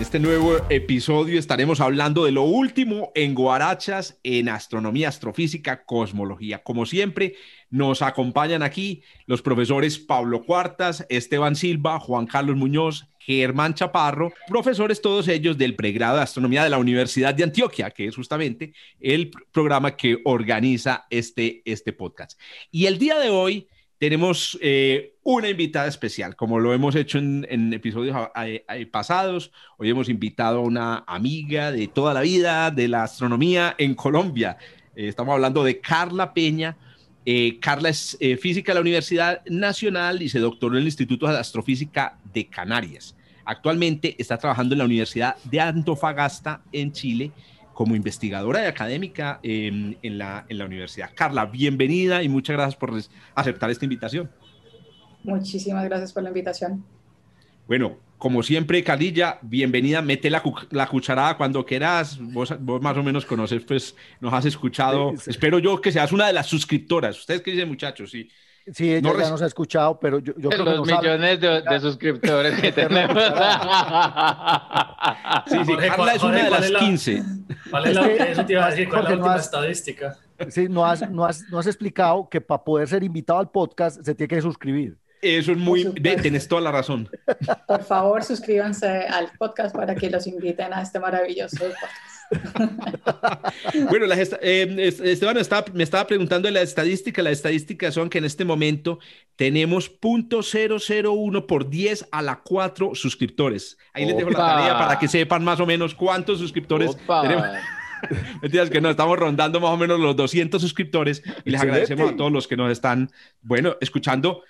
Este nuevo episodio estaremos hablando de lo último en Guarachas, en astronomía, astrofísica, cosmología. Como siempre, nos acompañan aquí los profesores Pablo Cuartas, Esteban Silva, Juan Carlos Muñoz, Germán Chaparro, profesores todos ellos del pregrado de astronomía de la Universidad de Antioquia, que es justamente el programa que organiza este, este podcast. Y el día de hoy tenemos eh, una invitada especial, como lo hemos hecho en, episodios pasados. Hoy hemos invitado a una amiga de toda la vida de la astronomía en Colombia. Eh, estamos hablando de Carla Peña. Eh, Carla es física de la Universidad Nacional y se doctoró en el Instituto de Astrofísica de Canarias. Actualmente está trabajando en la Universidad de Antofagasta en Chile como investigadora y académica en, la, en la universidad. Carla, bienvenida y muchas gracias por aceptar esta invitación. Muchísimas gracias por la invitación. Bueno, como siempre, Carlilla, bienvenida. Mete la, la cucharada cuando quieras. Vos, vos, más o menos conoces, pues nos has escuchado. Espero yo que seas una de las suscriptoras. ¿Ustedes qué dicen, muchachos? Sí. Sí, ella ya nos ha escuchado, pero yo, yo creo los que millones de, de, suscriptores que tenemos. sí, sí, Carla es una de las 15. ¿Cuál es la, eso te iba a decir, ¿cuál es la última estadística? Sí, no has, no, has, no has explicado que para poder ser invitado al podcast se tiene que suscribir. Eso es muy... Tienes toda la razón. Por favor, suscríbanse al podcast para que los inviten a este maravilloso podcast. bueno, eh, Esteban me estaba preguntando de la estadística. Las estadísticas son que en este momento tenemos .001 por 10 a la 4 suscriptores. Ahí les dejo la tarea para que sepan más o menos cuántos suscriptores tenemos. Mentiras que no, estamos rondando más o menos los 200 suscriptores y les agradecemos a todos los que nos están, bueno, escuchando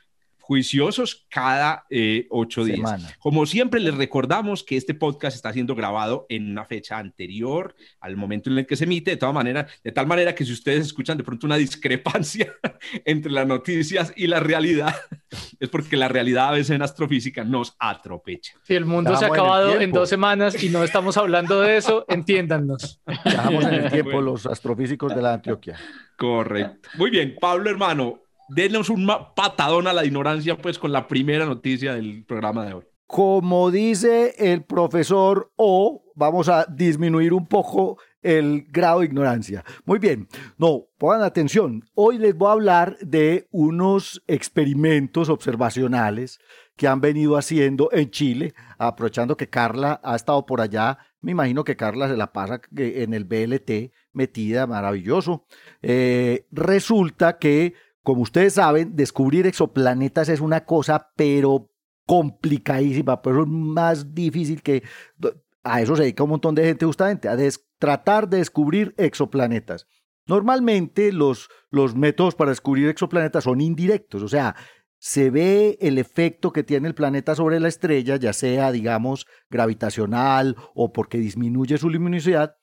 juiciosos cada eh, ocho días. Como siempre, les recordamos que este podcast está siendo grabado en una fecha anterior al momento en el que se emite, de todas maneras, de tal manera que si ustedes escuchan de pronto una discrepancia entre las noticias y la realidad, es porque la realidad a veces en astrofísica nos atropecha. Si el mundo se ha acabado en, dos semanas y no estamos hablando de eso, entiéndanos. Estamos en el tiempo los astrofísicos de la Antioquia. Correcto. Muy bien, Pablo hermano, denos un patadón a la ignorancia, pues, con la primera noticia del programa de hoy. Como dice el profesor O, vamos a disminuir un poco el grado de ignorancia. Muy bien, no, pongan atención. Hoy les voy a hablar de unos experimentos observacionales que han venido haciendo en Chile, aprovechando que Carla ha estado por allá. Me imagino que Carla se la pasa en el BLT metida, maravilloso. Eh, resulta que como ustedes saben, descubrir exoplanetas es una cosa, pero complicadísima, pero es más difícil que... A eso se dedica un montón de gente justamente, a tratar de descubrir exoplanetas. Normalmente los, los métodos para descubrir exoplanetas son indirectos, o sea, se ve el efecto que tiene el planeta sobre la estrella, ya sea, digamos, gravitacional o porque disminuye su luminosidad,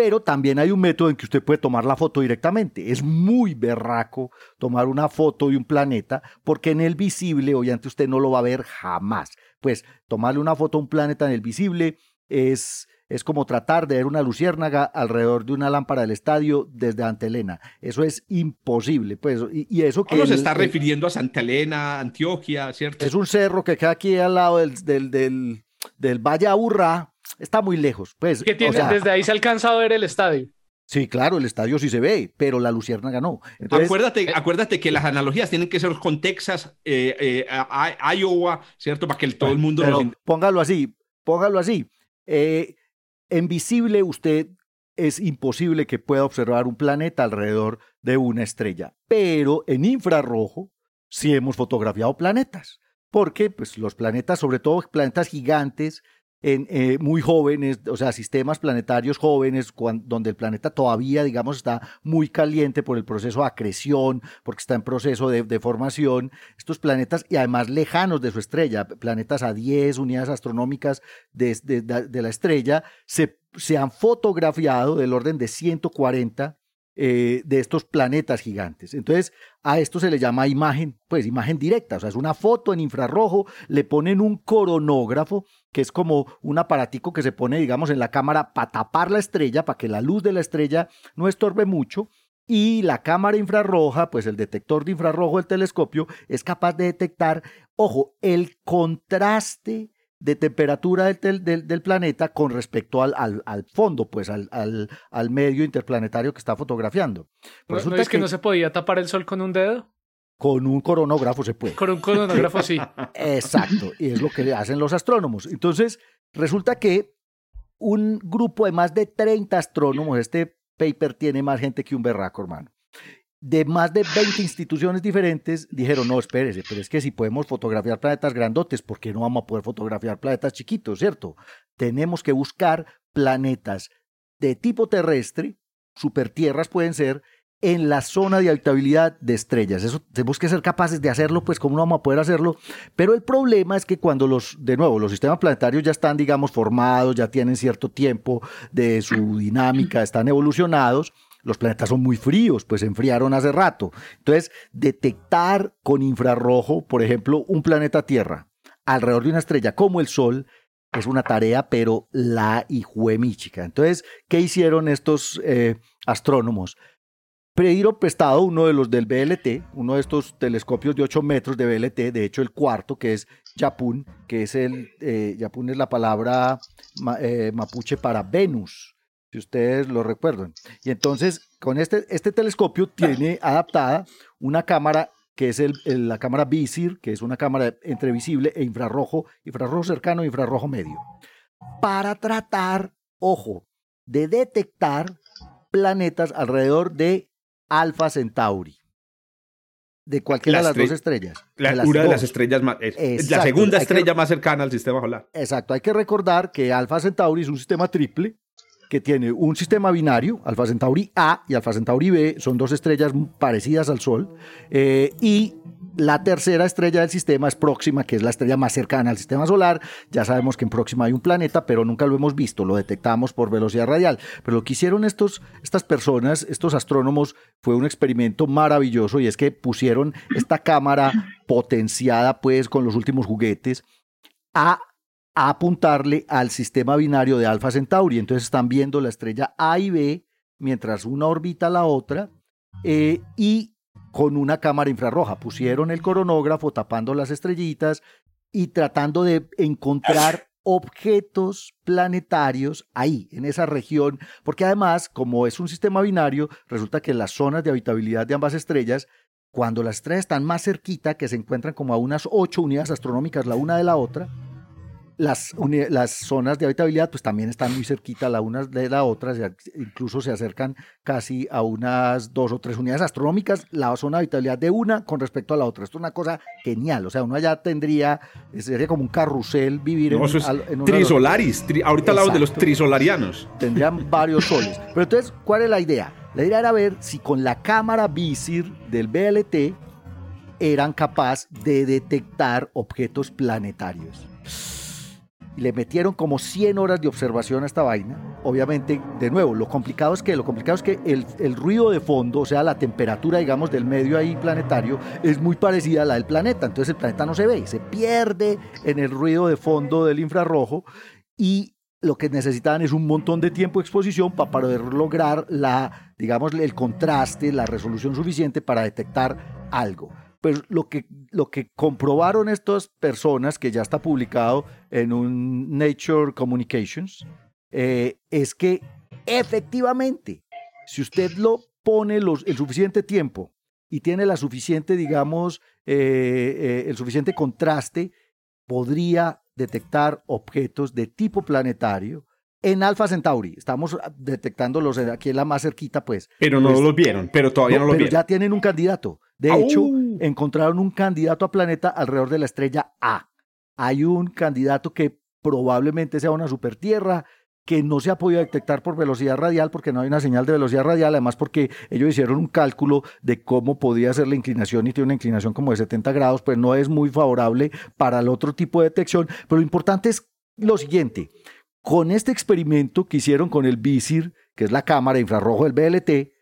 pero también hay un método en que usted puede tomar la foto directamente. Es muy berraco tomar una foto de un planeta porque en el visible, obviamente usted no lo va a ver jamás. Pues tomarle una foto a un planeta en el visible es, es como tratar de ver una luciérnaga alrededor de una lámpara del estadio desde Santa Elena. Eso es imposible. Pues, y, eso que... ¿Cómo se está refiriendo a Santa Elena, Antioquia, cierto? Es un cerro que queda aquí al lado del, del, del, del Valle Aburrá, está muy lejos. Pues, que tiene, desde ahí se alcanza a ver el estadio. Sí, claro, el estadio sí se ve, pero la Lucierna ganó. acuérdate, eh, acuérdate que las analogías tienen que ser con Texas, eh, eh, Iowa, ¿cierto? Para que todo el mundo... Póngalo así, póngalo así. en visible usted es imposible que pueda observar un planeta alrededor de una estrella, pero en infrarrojo sí hemos fotografiado planetas, porque pues, los planetas, sobre todo planetas gigantes, eh, muy jóvenes, o sea, sistemas planetarios jóvenes, donde el planeta todavía, digamos, está muy caliente por el proceso de acreción, porque está en proceso de, formación. Estos planetas, y además lejanos de su estrella, planetas a 10 unidades astronómicas de, la estrella, se, se han fotografiado del orden de 140 eh, de estos planetas gigantes. Entonces, a esto se le llama imagen, pues imagen directa, o sea, es una foto en infrarrojo, le ponen un coronógrafo, que es como un aparatico que se pone, digamos, en la cámara para tapar la estrella, para que la luz de la estrella no estorbe mucho, y la cámara infrarroja, pues el detector de infrarrojo del telescopio, es capaz de detectar, ojo, el contraste de temperatura del, del, planeta con respecto al, al, fondo, pues al, al, medio interplanetario que está fotografiando. ¿No, es que, no se podía tapar el sol con un dedo? Con un coronógrafo se puede. Con un coronógrafo sí. Exacto, y es lo que hacen los astrónomos. Entonces, resulta que un grupo de más de 30 astrónomos, este paper tiene más gente que un berraco, hermano de más de 20 instituciones diferentes dijeron, no, espérese, pero es que si podemos fotografiar planetas grandotes, ¿por qué no vamos a poder fotografiar planetas chiquitos, cierto? Tenemos que buscar planetas de tipo terrestre, supertierras pueden ser, en la zona de habitabilidad de estrellas. Eso tenemos que ser capaces de hacerlo, pues cómo no vamos a poder hacerlo. Pero el problema es que cuando los, de nuevo, los sistemas planetarios ya están, digamos, formados, ya tienen cierto tiempo de su dinámica, están evolucionados, los planetas son muy fríos, pues se enfriaron hace rato. Entonces, detectar con infrarrojo, por ejemplo, un planeta Tierra alrededor de una estrella como el Sol, es una tarea, pero la hijuemíchica. Entonces, ¿qué hicieron estos eh, astrónomos? Pidieron prestado uno de los del BLT, uno de estos telescopios de 8 metros de BLT, de hecho el cuarto, que es Yapun, que es el, eh, es la palabra eh, mapuche para Venus si ustedes lo recuerdan. Y entonces, con este, este telescopio tiene adaptada una cámara que es el, la cámara VISIR, que es una cámara entre visible e infrarrojo, infrarrojo cercano e infrarrojo medio, para tratar, ojo, de detectar planetas alrededor de Alpha Centauri de cualquiera de las dos estrellas. La, una de las estrellas más. Es, la segunda estrella más cercana al sistema solar. Exacto. Hay que recordar que Alpha Centauri es un sistema triple que tiene un sistema binario, Alfa Centauri A y Alfa Centauri B, son dos estrellas parecidas al Sol, eh, y la tercera estrella del sistema es Próxima, que es la estrella más cercana al sistema solar. Ya sabemos que en Próxima hay un planeta, pero nunca lo hemos visto, lo detectamos por velocidad radial. Pero lo que hicieron estos, estas personas, estos astrónomos, fue un experimento maravilloso y es que pusieron esta cámara potenciada pues con los últimos juguetes a a apuntarle al sistema binario de Alfa Centauri. Entonces están viendo la estrella A y B mientras una orbita la otra eh, y con una cámara infrarroja. Pusieron el coronógrafo tapando las estrellitas y tratando de encontrar objetos planetarios ahí, en esa región, porque además, como es un sistema binario, resulta que las zonas de habitabilidad de ambas estrellas, cuando las estrellas están más cerquita, que se encuentran como a unas ocho unidades astronómicas la una de la otra, las, las zonas de habitabilidad pues también están muy cerquita la una de la otra, incluso se acercan casi a unas dos o tres unidades astronómicas la zona de habitabilidad de una con respecto a la otra. Esto es una cosa genial, o sea, uno allá tendría, sería como un carrusel vivir en, en Trisolaris, ahorita hablamos de los trisolarianos. Tendrían varios soles. Pero entonces, ¿cuál es la idea? La idea era ver si con la cámara VISIR del BLT eran capaces de detectar objetos planetarios le metieron como 100 horas de observación a esta vaina. Obviamente, de nuevo, lo complicado es que, lo complicado es que el, el, ruido de fondo, o sea, la temperatura, digamos, del medio ahí planetario, es muy parecida a la del planeta. Entonces el planeta no se ve, se pierde en el ruido de fondo del infrarrojo y lo que necesitaban es un montón de tiempo de exposición para poder lograr la, digamos, el contraste, la resolución suficiente para detectar algo. Pues lo que, lo que comprobaron estas personas, que ya está publicado en un Nature Communications, eh, es que efectivamente, si usted lo pone los, el suficiente tiempo y tiene la suficiente, digamos, eh, eh, el suficiente contraste, podría detectar objetos de tipo planetario en Alpha Centauri. Estamos ah, detectándolos aquí es la más cerquita, pues. Pero no pues, los vieron, pero todavía no, no los pero vieron. Ya tienen un candidato. De hecho, encontraron un candidato a planeta alrededor de la estrella A. Hay un candidato que probablemente sea una supertierra que no se ha podido detectar por velocidad radial porque no hay una señal de velocidad radial, además porque ellos hicieron un cálculo de cómo podía ser la inclinación y tiene una inclinación como de 70 grados, pues no es muy favorable para el otro tipo de detección, pero lo importante es lo siguiente, con este experimento que hicieron con el visir, que es la cámara infrarrojo del BLT,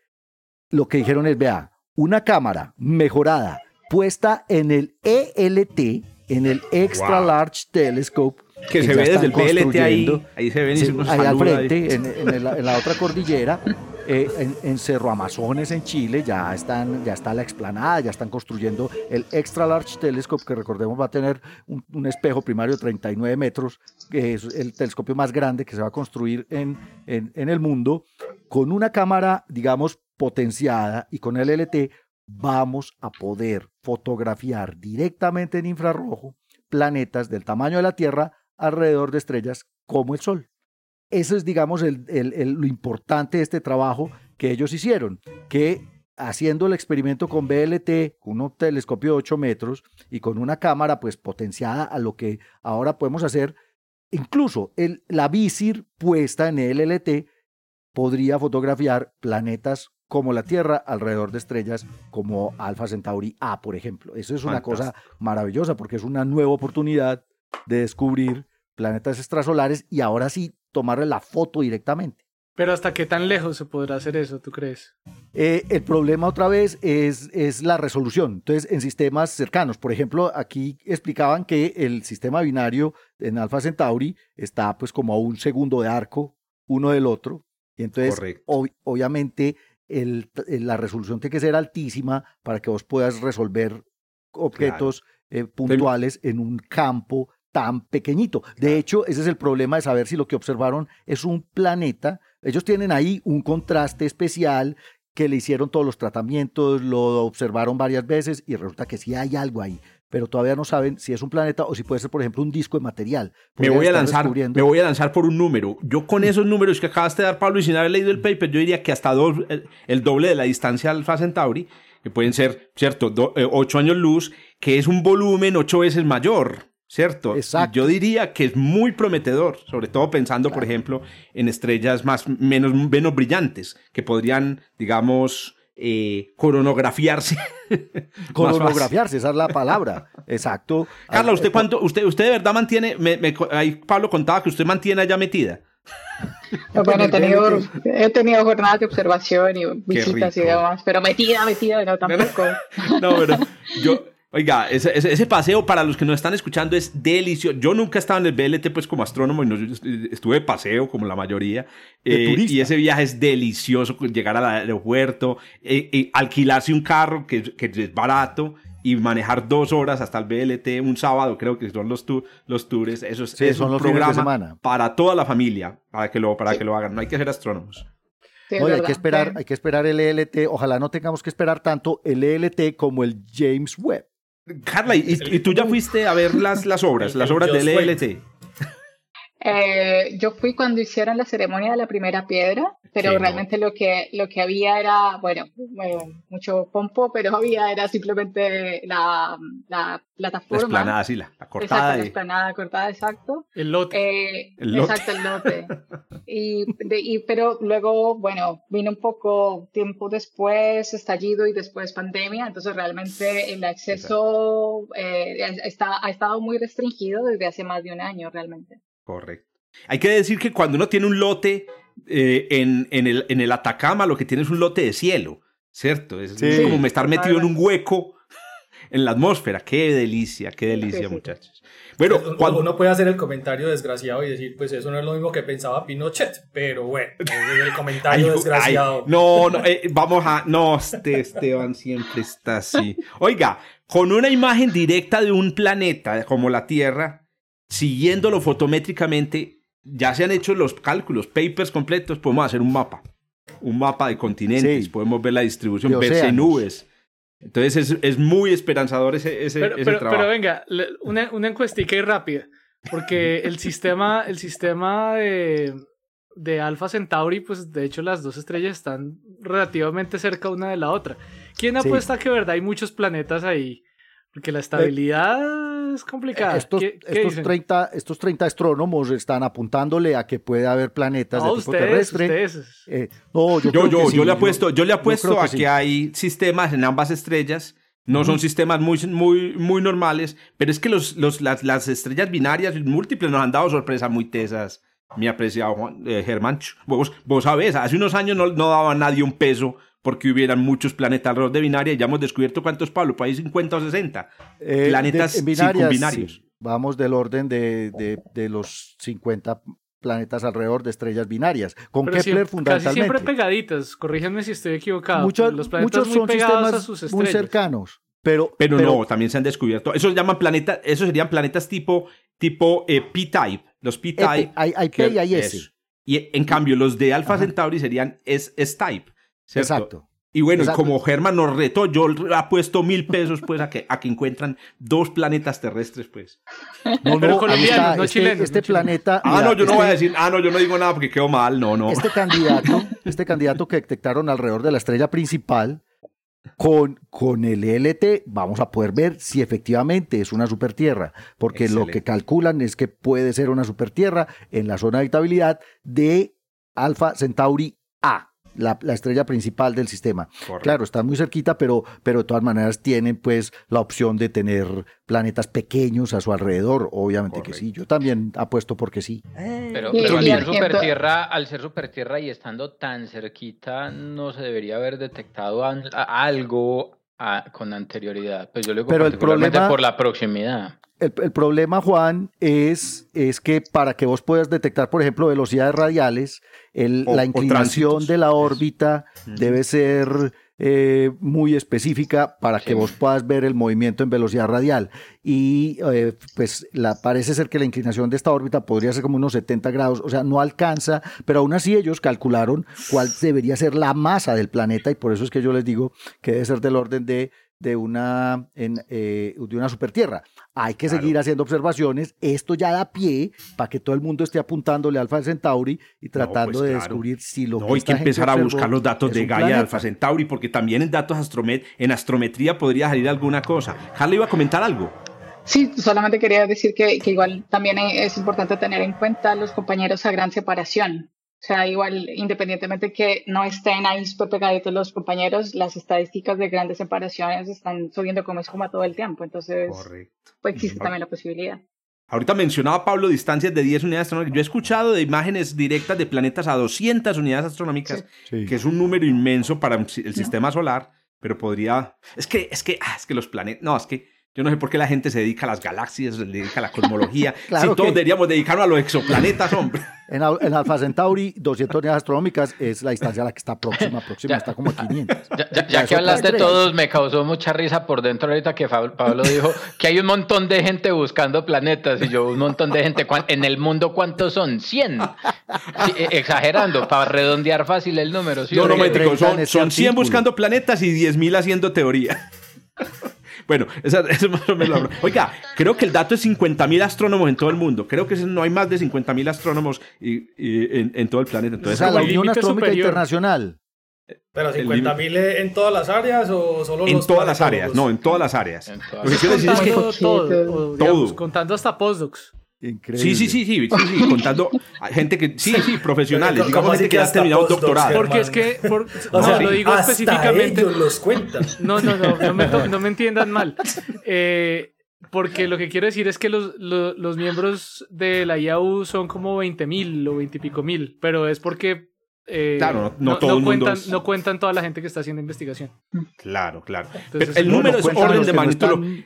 lo que dijeron es, vea, una cámara mejorada puesta en el ELT, en el Extra. Large Telescope, que, se ve desde el BLT ahí, ahí se ven ahí al frente, en la otra cordillera, eh, en, Cerro Amazones, en Chile, ya, están, ya está la explanada, ya están construyendo el Extra Large Telescope, que recordemos va a tener un, espejo primario de 39 metros, que es el telescopio más grande que se va a construir en, en, en el mundo, con una cámara, digamos, potenciada y con el LT vamos a poder fotografiar directamente en infrarrojo planetas del tamaño de la Tierra alrededor de estrellas como el Sol. Eso es, digamos, lo importante de este trabajo que ellos hicieron, que haciendo el experimento con BLT, un telescopio de 8 metros y con una cámara pues potenciada a lo que ahora podemos hacer, incluso el, la visir puesta en el podría fotografiar planetas como la Tierra alrededor de estrellas como Alpha Centauri A, por ejemplo. Eso es una cosa maravillosa porque es una nueva oportunidad de descubrir planetas extrasolares y ahora sí tomarle la foto directamente. Pero ¿hasta qué tan lejos se podrá hacer eso, tú crees? Eh, el problema otra vez es, es la resolución. Entonces, en sistemas cercanos, por ejemplo, aquí explicaban que el sistema binario en Alpha Centauri está pues como a un segundo de arco uno del otro. Y entonces, obviamente, el, la resolución tiene que ser altísima para que vos puedas resolver objetos eh, puntuales en un campo tan pequeñito. De hecho, ese es el problema de saber si lo que observaron es un planeta. Ellos tienen ahí un contraste especial que le hicieron todos los tratamientos, lo observaron varias veces y resulta que sí hay algo ahí, pero todavía no saben si es un planeta o si puede ser, por ejemplo, un disco de material. Me voy, a lanzar, me voy a lanzar por un número. Yo con esos números que acabaste de dar, Pablo, y sin haber leído el paper, yo diría que hasta doble, el doble de la distancia Alfa Centauri, que pueden ser, ¿cierto?, eh, ocho años luz, que es un volumen ocho veces mayor. ¿cierto? Exacto. Yo diría que es muy prometedor, sobre todo pensando, claro. por ejemplo, en estrellas más, menos, menos brillantes, que podrían, digamos, eh, coronografiarse. coronografiarse, esa es la palabra. Exacto. Carla, ¿usted cuánto, usted, usted de verdad mantiene, me, me, ahí Pablo contaba que usted mantiene allá metida. Bueno, he tenido, he tenido jornadas de observación y visitas y demás, pero metida, metida, no tampoco. No, pero yo, Oiga, ese, paseo para los que nos están escuchando es delicioso. Yo nunca estaba en el BLT pues como astrónomo y no, estuve de paseo como la mayoría. De eh, y ese viaje es delicioso, llegar al aeropuerto, eh, eh, alquilarse un carro que, es barato y manejar dos horas hasta el BLT un sábado, creo que son los, tours. Eso es, sí, es para toda la familia, para que lo, para que lo hagan. No hay que ser astrónomos. Sí, Oye, hay que esperar, hay que esperar el ELT. Ojalá no tengamos que esperar tanto el ELT como el James Webb. Carla, ¿y, tú ya fuiste a ver las, las obras, las obras del LLT? Eh, yo fui cuando hicieron la ceremonia de la primera piedra, pero realmente lo, que, lo que había era, bueno, eh, mucho pompo, pero había era simplemente la, la plataforma. La esplanada, sí, la, cortada. Exacto, la esplanada cortada, exacto. El lote. Eh, exacto, el lote. Y, de, y, pero luego, bueno, vino un poco tiempo después, estallido y después pandemia, entonces realmente el acceso eh, está, ha estado muy restringido desde hace más de un año realmente. Correcto. Hay que decir que cuando uno tiene un lote eh, en, en, el, en el Atacama, lo que tiene es un lote de cielo, ¿cierto? Es, sí. es como estar metido en un hueco en la atmósfera. Qué delicia, qué delicia, muchachos. Bueno, uno, puede hacer el comentario desgraciado y decir, pues eso no es lo mismo que pensaba Pinochet, pero bueno, el comentario desgraciado. No, no eh, vamos a... No, este Esteban siempre está así. Oiga, con una imagen directa de un planeta como la Tierra, siguiéndolo fotométricamente, ya se han hecho los cálculos, papers completos, podemos hacer un mapa. Un mapa de continentes, podemos ver la distribución, verse nubes entonces es, es muy esperanzador ese, ese, trabajo. Pero venga, una, una encuestica y rápida, porque el sistema, el sistema de, de Alpha Centauri, pues de hecho las dos estrellas están relativamente cerca una de la otra. ¿Quién apuesta que verdad hay muchos planetas ahí? Porque la eh, estabilidad complicada. Estos, ¿Qué- qué estos, dicen? 30, estos 30 astrónomos están apuntándole a que puede haber planetas No, de tipo ustedes, terrestre. ustedes. Eh, no, yo, Yo, yo, sí, yo le apuesto, yo le apuesto que a sí. que hay sistemas en ambas estrellas. No son sistemas muy, muy, muy normales, pero es que los, los, las, las estrellas binarias múltiples nos han dado sorpresas muy tesas, mi apreciado Juan, eh, Germán. Vos, vos sabés, hace unos años no, no daba a nadie un peso porque hubieran muchos planetas alrededor de binaria ya hemos descubierto cuántos, Pablo, por ahí 50 o 60 Eh, planetas de- binarias, circunbinarios. sí. Vamos del orden de, de, de los 50 planetas alrededor de estrellas binarias. Con Pero Kepler siempre- casi fundamentalmente. siempre pegaditas. Corríjanme si estoy equivocado. Muchos, los planetas muchos muy son pegados a sistemas sus muy estrellas. cercanos. Pero, Pero, no, también se han descubierto. Esos llaman planetas, esos serían planetas tipo, tipo eh, P-type. Los P-type. Hay- hay P que- y hay S. eso. Y en cambio, los de Alpha Ajá. Centauri serían S- S-type. ¿Cierto? Exacto. Y bueno, y Exacto. como Germán nos retó, yo apuesto mil pesos pues a que, a que encuentran dos planetas terrestres, pues. No, Pero no, ahí colombianos, está. no este, chilenos, este no planeta. Ah, mira, no, yo no este- voy a decir, ah, no, yo no digo nada porque quedo mal, no, no. Este candidato, este candidato que detectaron alrededor de la estrella principal, con, con el LT vamos a poder ver si efectivamente es una supertierra, porque lo que calculan es que puede ser una supertierra en la zona de habitabilidad de Alpha Centauri A, la, la estrella principal del sistema. Correcto. Claro, están muy cerquita, pero, pero de todas maneras tienen pues la opción de tener planetas pequeños a su alrededor, obviamente que sí. Yo también apuesto porque sí. Pero, Y- pero al ser ejemplo- supertierra, al ser supertierra y estando tan cerquita, no se debería haber detectado algo a- con anterioridad. Pues yo lo digo Pero el problema- por la proximidad. El, el problema, Juan, es, es que para que vos puedas detectar, por ejemplo, velocidades radiales, el- O- la inclinación de la órbita debe ser eh, muy específica para que vos puedas ver el movimiento en velocidad radial. Y eh, pues la, parece ser que la inclinación de esta órbita podría ser como unos 70 grados, o sea, no alcanza, pero aún así ellos calcularon cuál debería ser la masa del planeta y por eso es que yo les digo que debe ser del orden de de una, en, eh, de una supertierra. Hay que seguir haciendo observaciones. Esto ya da pie para que todo el mundo esté apuntándole a Alfa Centauri y tratando pues de claro. descubrir si lo No, que hay que empezar a buscar los datos de Gaia de. Alpha Centauri, porque también en datos astromet en astrometría podría salir alguna cosa. Harley iba a comentar algo. Sí, solamente quería decir que, que igual también es importante tener en cuenta los compañeros a gran separación. O sea, igual, independientemente que no estén ahí súper pegaditos los compañeros, las estadísticas de grandes separaciones están subiendo como espuma todo el tiempo. Entonces, Correcto. pues existe también la posibilidad. Ahorita mencionaba Pablo distancias de 10 unidades astronómicas. Yo he escuchado de imágenes directas de planetas a 200 unidades astronómicas, Sí. que es un número inmenso para el sistema solar, pero podría... Es que, es que, ah, es que los planetas... No, es que yo no sé por qué la gente se dedica a las galaxias, se dedica a la cosmología. Claro si todos que- deberíamos dedicarnos a los exoplanetas, hombre. En, Al- en Alfa Centauri, 200 unidades astronómicas es la distancia a la que está próxima, próxima, Ya. está como a 500. Ya, ya- Ya ya es que hablaste estrella. todos, me causó mucha risa por dentro ahorita que Pablo dijo que hay un montón de gente buscando planetas y yo un montón de gente. ¿Cuán- En el mundo, ¿cuántos son? 100. Sí, e- exagerando, para redondear fácil el número. ¿sí No, no, qué? métrico, 30 en son, son 100 artículo. buscando planetas y 10.000 haciendo teoría. Bueno, esa, esa es más o menos la broma. Oiga, creo que el dato es 50.000 astrónomos en todo el mundo. Creo que no hay más de 50.000 astrónomos y- y en, en todo el planeta. O Entonces, sea, la Unión Astronómica superior. Internacional. Pero El 50 mil en todas las áreas o solo en los todas las áreas, no, en todas las áreas. En todas Lo que quiero decir es que... Contando todo, o, digamos, Todo. contando hasta postdocs. Increíble. Sí, sí, sí, sí, sí, sí, contando a gente que, sí, sí, profesionales, ¿Cómo digamos gente que que ha terminado un doctorado. Porque es que, por- O no, sea, lo digo hasta específicamente. ellos los cuentan. No, no, no, no me, to- no me entiendan mal. Eh, porque lo que quiero decir es que los, lo- los miembros de la IAU son como 20 mil o 20 y pico mil, pero es porque eh, Claro, no- no todo el mundo cuentan, es- no cuentan toda la gente que está haciendo investigación. Claro, claro. Entonces, Pero el número No es orden de magnitud. Están-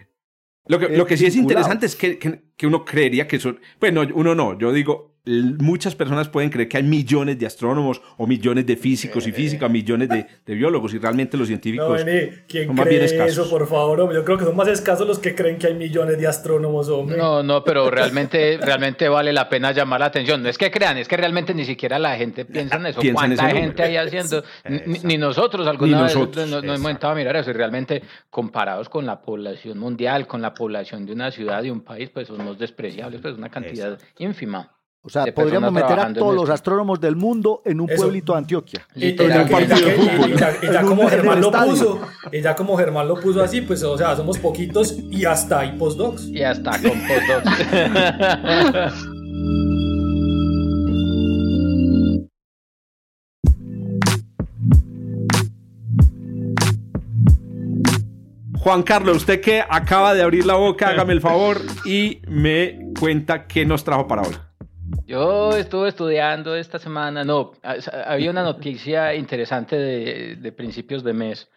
Lo que, lo que sí es interesante es que, que- que uno creería que son... Bueno, uno no, yo digo, muchas personas pueden creer que hay millones de astrónomos o millones de físicos y físicas, millones de, de biólogos y realmente los No, científicos vení, ¿quién son más bien escasos. eso, por favor? hombre? Yo creo que son más escasos los que creen que hay millones de astrónomos, hombre. No, no, pero realmente, realmente vale la pena llamar la atención. No es que crean, es que realmente ni siquiera la gente piensa en eso. Piensa en ¿Cuánta ese gente hay haciendo? Ni, nosotros alguna Ni vez nosotros, nos, nos hemos sentado a mirar eso. Y realmente, comparados con la población mundial, con la población de una ciudad, de un país, pues somos despreciables, pues una cantidad ínfima. O sea, podríamos meter a todos los astrónomos del mundo en un pueblito de Antioquia. Y, ya, como Germán lo puso, y ya como Germán lo puso así, pues o sea, somos poquitos y hasta hay postdocs. Y hasta con postdocs. Juan Carlos, usted que acaba de abrir la boca, hágame el favor y me cuenta qué nos trajo para hoy. Yo estuve estudiando esta semana, no, había una noticia interesante de, principios de mes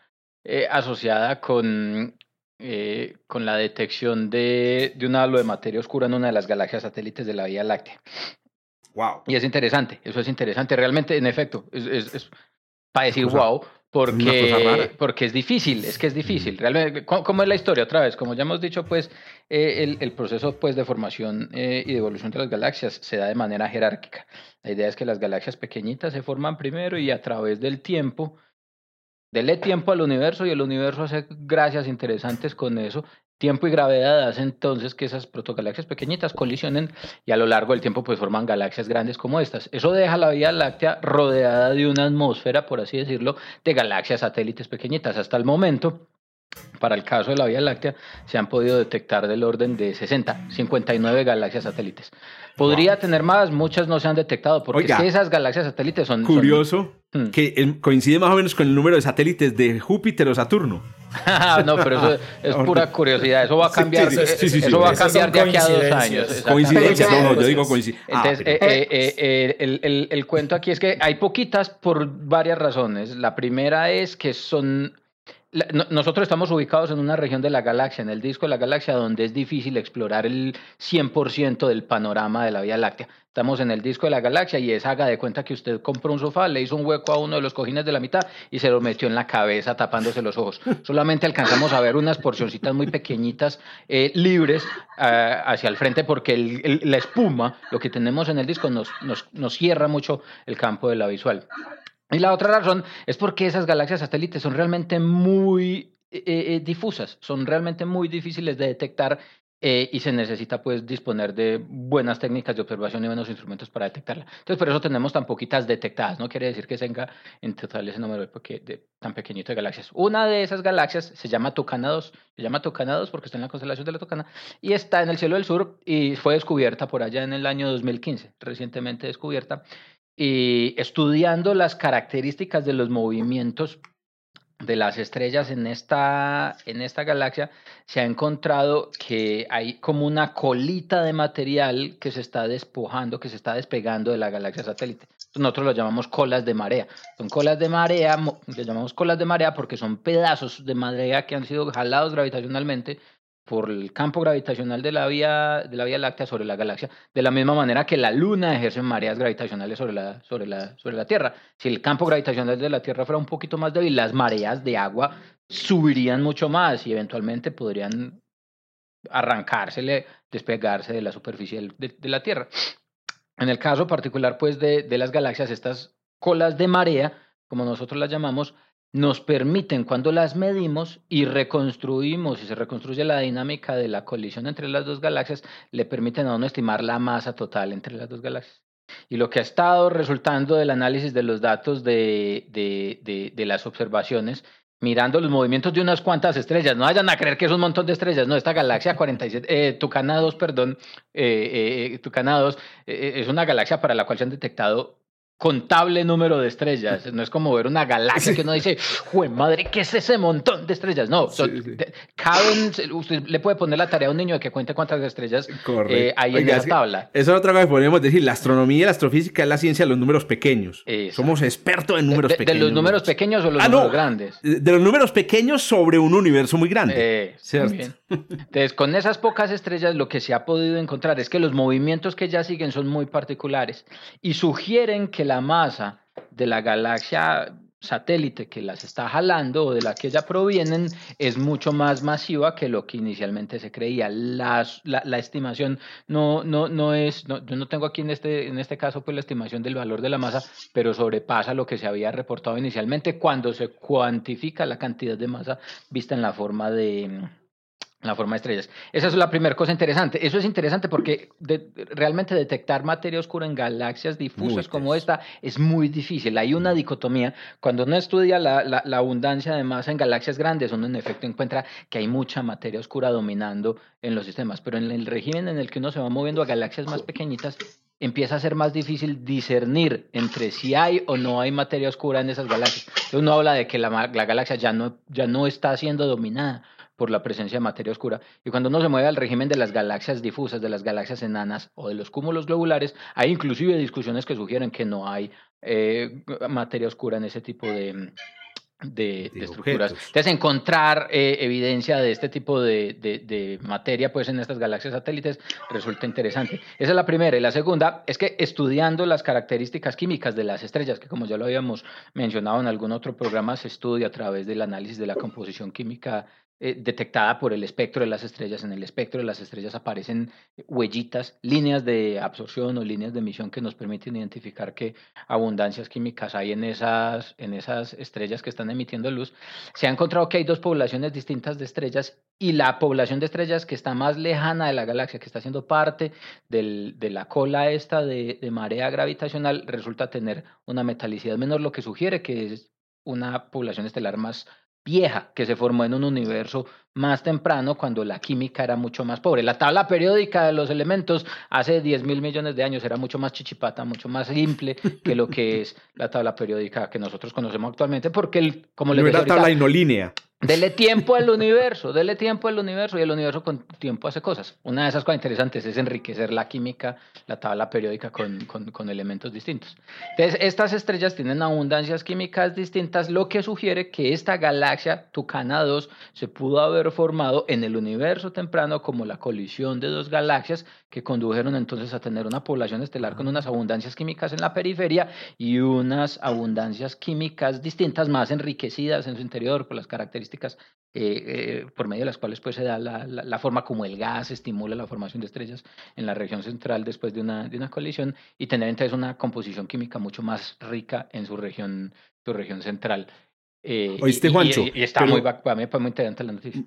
eh, asociada con, eh, con la detección de, de un halo de materia oscura en una de las galaxias satélites de la Vía Láctea. Wow. Y es interesante, eso es interesante. Realmente, en efecto, es, es, para decir wow, porque, porque es difícil, es que es difícil. Realmente, ¿cómo, es la historia? Otra vez, como ya hemos dicho, pues eh, el, el, proceso pues, de formación eh, y de evolución de las galaxias se da de manera jerárquica. La idea es que las galaxias pequeñitas se forman primero y a través del tiempo, dele tiempo al universo y el universo hace gracias interesantes con eso tiempo y gravedad hace entonces que esas protogalaxias pequeñitas colisionen y a lo largo del tiempo pues forman galaxias grandes como estas. Eso deja la Vía Láctea rodeada de una atmósfera, por así decirlo, de galaxias satélites pequeñitas. Hasta el momento, para el caso de la Vía Láctea, se han podido detectar del orden de 60, 59 galaxias satélites. Podría tener más, muchas no se han detectado, porque esas galaxias satélites son... Curioso hmm. que coincide más o menos con el número de satélites de Júpiter o Saturno. no, pero eso es pura curiosidad. Eso va a cambiar, eso va a cambiar de aquí a dos años. Coincidencia, no, yo digo coincidencia. Entonces, ah, eh, eh, eh, el, el, el cuento aquí es que hay poquitas por varias razones. La primera es que son nosotros estamos ubicados en una región de la galaxia, en el disco de la galaxia, donde es difícil explorar el 100% del panorama de la Vía Láctea. Estamos en el disco de la galaxia y es haga de cuenta que usted compró un sofá, le hizo un hueco a uno de los cojines de la mitad y se lo metió en la cabeza tapándose los ojos. Solamente alcanzamos a ver unas porcioncitas muy pequeñitas, eh, libres, eh, hacia el frente porque la espuma, lo que tenemos en el disco, nos, nos, nos cierra mucho el campo de la visual. Y la otra razón es porque esas galaxias satélites son realmente muy eh, eh, difusas, son realmente muy difíciles de detectar eh, y se necesita pues disponer de buenas técnicas de observación y buenos instrumentos para detectarla. Entonces por eso tenemos tan poquitas detectadas, no quiere decir que tenga en total ese número de, tan pequeñito de galaxias. Una de esas galaxias se llama Tucana 2, se llama Tucana 2 porque está en la constelación de la Tucana y está en el cielo del sur y fue descubierta por allá en el año 2015, recientemente descubierta y estudiando las características de los movimientos de las estrellas en esta, en esta galaxia, se ha encontrado que hay como una colita de material que se está despojando, que se está despegando de la galaxia satélite. Nosotros lo llamamos colas de marea. Son colas de marea, le llamamos colas de marea porque son pedazos de marea que han sido jalados gravitacionalmente por el campo gravitacional de la, vía, de la Vía Láctea sobre la galaxia, de la misma manera que la Luna ejerce mareas gravitacionales sobre la, sobre la, sobre la Tierra. Si el campo gravitacional de la Tierra fuera un poquito más débil, las mareas de agua subirían mucho más y eventualmente podrían arrancársele, despegarse de la superficie de, de la Tierra. En el caso particular, pues, de, de las galaxias, estas colas de marea, como nosotros las llamamos, nos permiten cuando las medimos y reconstruimos y se reconstruye la dinámica de la colisión entre las dos galaxias, le permiten a uno estimar la masa total entre las dos galaxias. Y lo que ha estado resultando del análisis de los datos de, de, de, las observaciones, mirando los movimientos de unas cuantas estrellas, no vayan a creer que es un montón de estrellas, no, esta galaxia 47, eh, Tucana 2, perdón, eh, eh, Tucana 2 eh, es una galaxia para la cual se han detectado contable número de estrellas. No es como ver una galaxia que uno dice, ¡jue madre! ¿Qué es ese montón de estrellas? No, caben, usted le puede poner la tarea a un niño de que cuente cuántas estrellas eh, hay en la tabla. Eso es otra cosa que podríamos decir. La astronomía y la astrofísica es la ciencia de los números pequeños. Somos expertos en números pequeños. ¿De los números pequeños o los ah, números grandes? De los números pequeños sobre un universo muy grande. Eh, Entonces, con esas pocas estrellas, lo que se ha podido encontrar es que los movimientos que ya siguen son muy particulares y sugieren que la masa de la galaxia satélite que las está jalando o de la que ya provienen es mucho más masiva que lo que inicialmente se creía. La, la, estimación no, no, no es, yo no tengo aquí en este, en este caso pues la estimación del valor de la masa, pero sobrepasa lo que se había reportado inicialmente cuando se cuantifica la cantidad de masa vista en la forma de la forma de estrellas. Esa es la primera cosa interesante. Eso es interesante porque realmente detectar materia oscura en galaxias difusas como esta es muy difícil. Hay una dicotomía. Cuando uno estudia la, la, abundancia de masa en galaxias grandes, uno en efecto encuentra que hay mucha materia oscura dominando en los sistemas. Pero en el régimen en el que uno se va moviendo a galaxias más pequeñitas, empieza a ser más difícil discernir entre si hay o no hay materia oscura en esas galaxias. uno habla de que la, la galaxia ya no, ya no está siendo dominada por la presencia de materia oscura. Y cuando uno se mueve al régimen de las galaxias difusas, de las galaxias enanas o de los cúmulos globulares, hay inclusive discusiones que sugieren que no hay eh, materia oscura en ese tipo de, de, estructuras. Entonces, encontrar eh, evidencia de este tipo de, de, materia pues, en estas galaxias satélites resulta interesante. Esa es la primera. Y la segunda es que estudiando las características químicas de las estrellas, que como ya lo habíamos mencionado en algún otro programa, se estudia a través del análisis de la composición química eh, detectada por el espectro de las estrellas. En el espectro de las estrellas aparecen huellitas, líneas de absorción o líneas de emisión que nos permiten identificar qué abundancias químicas hay en esas, en esas estrellas que están emitiendo luz. Se ha encontrado que hay dos poblaciones distintas de estrellas y la población de estrellas que está más lejana de la galaxia, que está siendo parte de la cola esta de marea gravitacional, resulta tener una metalicidad menor, lo que sugiere que es una población estelar más vieja que se formó en un universo más temprano cuando la química era mucho más pobre. La tabla periódica de los elementos hace 10 mil millones de años era mucho más chichipata, mucho más simple que lo que es la tabla periódica que nosotros conocemos actualmente, porque el, como le no tabla inolínea. Dele tiempo al universo, dele tiempo al universo y el universo con tiempo hace cosas. Una de esas cosas interesantes es enriquecer la química, la tabla periódica con, con, con, elementos distintos. Entonces, estas estrellas tienen abundancias químicas distintas, lo que sugiere que esta galaxia Tucana 2 se pudo haber formado en el universo temprano como la colisión de dos galaxias que condujeron entonces a tener una población estelar con unas abundancias químicas en la periferia y unas abundancias químicas distintas, más enriquecidas en su interior por las características eh, eh, por medio de las cuales pues, se da la, la, forma como el gas estimula la formación de estrellas en la región central después de una, de una colisión y tener entonces una composición química mucho más rica en su región, su región central. Eh, Oíste, Juancho. Y, está muy, para mí fue muy interesante la noticia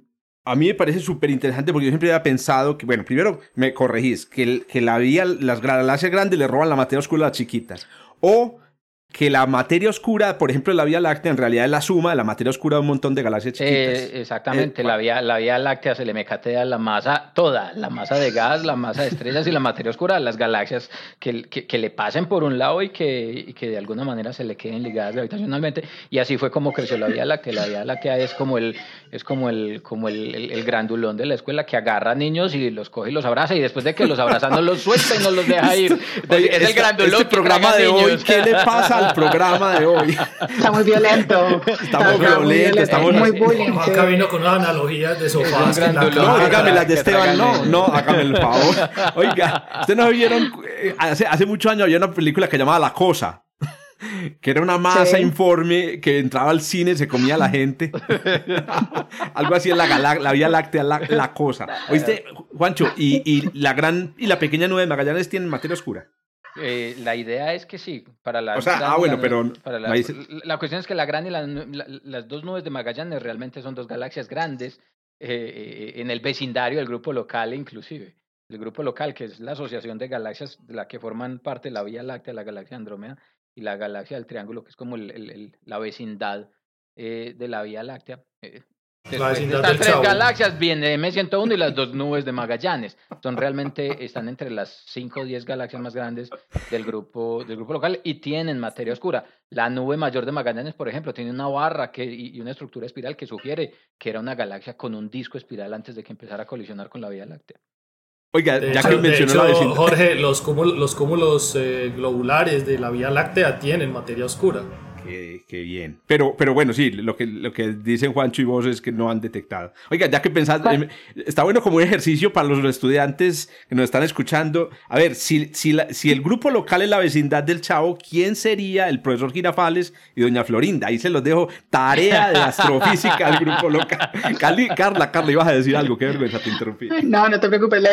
a mí me parece súper interesante porque yo siempre había pensado que, bueno, primero me corregís, que, que la vía, las galaxias grandes le roban la materia oscura a las chiquitas. O que la materia oscura, por ejemplo, la Vía Láctea, en realidad es la suma de la materia oscura de un montón de galaxias chiquitas. Eh, exactamente, la, vía, la Vía Láctea se le mecatea la masa, toda, la masa de gas, la masa de estrellas y la materia oscura de las galaxias que, que, le pasen por un lado y que, y que de alguna manera se le queden ligadas gravitacionalmente. Y así fue como creció la Vía Láctea. La Vía Láctea es como el, es como el, como el, el, grandulón de la escuela que agarra a niños y los coge y los abraza y después de que los abraza no los suelta y no los deja ir. es el grandulón. Este programa de hoy, ¿qué le pasa al programa de hoy. Está muy violento. Estamos violentos, estamos muy bullying. Acá vino con unas analogías de sofás. No, dígame las de Esteban, no, no, hágame el favor. Oiga, ustedes no vieron, eh, hace, hace muchos años había una película que llamaba La Cosa que era una masa informe que entraba al cine, se comía a la gente. Algo así en la, la Vía Láctea, la, cosa. ¿Oíste, Juancho? Y, y, la gran y la pequeña nube de Magallanes tienen materia oscura. Eh, la idea es que sí, para la... O sea, ah, bueno, pero... la, cuestión es que la gran y las dos nubes de Magallanes realmente son dos galaxias grandes eh, eh, en el vecindario del grupo local inclusive. El grupo local, que es la asociación de galaxias de la que forman parte la Vía Láctea, la galaxia Andrómeda y la galaxia del Triángulo, que es como el, la vecindad de la Vía Láctea. Estas tres galaxias viene M101 y las dos nubes de Magallanes. Son realmente, están entre las 5 o 10 galaxias más grandes del grupo, del grupo local y tienen materia oscura. La nube mayor de Magallanes, por ejemplo, tiene una barra que, y una estructura espiral que sugiere que era una galaxia con un disco espiral antes de que empezara a colisionar con la Vía Láctea. Oiga, ya que mencionó la vecindad. Jorge, los cúmulos, los cúmulos eh, globulares de la Vía Láctea tienen materia oscura. Qué, bien. Pero, pero bueno, sí, lo que, lo que dicen Juancho y vos es que no han detectado. Oiga, ya que pensás, em, está bueno como un ejercicio para los estudiantes que nos están escuchando. A ver, si, si, si el grupo local es la vecindad del Chavo, ¿quién sería el profesor Girafales y doña Florinda? Ahí se los dejo. Tarea de astrofísica al grupo local. Carla, Carla, ibas a decir algo. Qué vergüenza, te interrumpí. No, no te preocupes.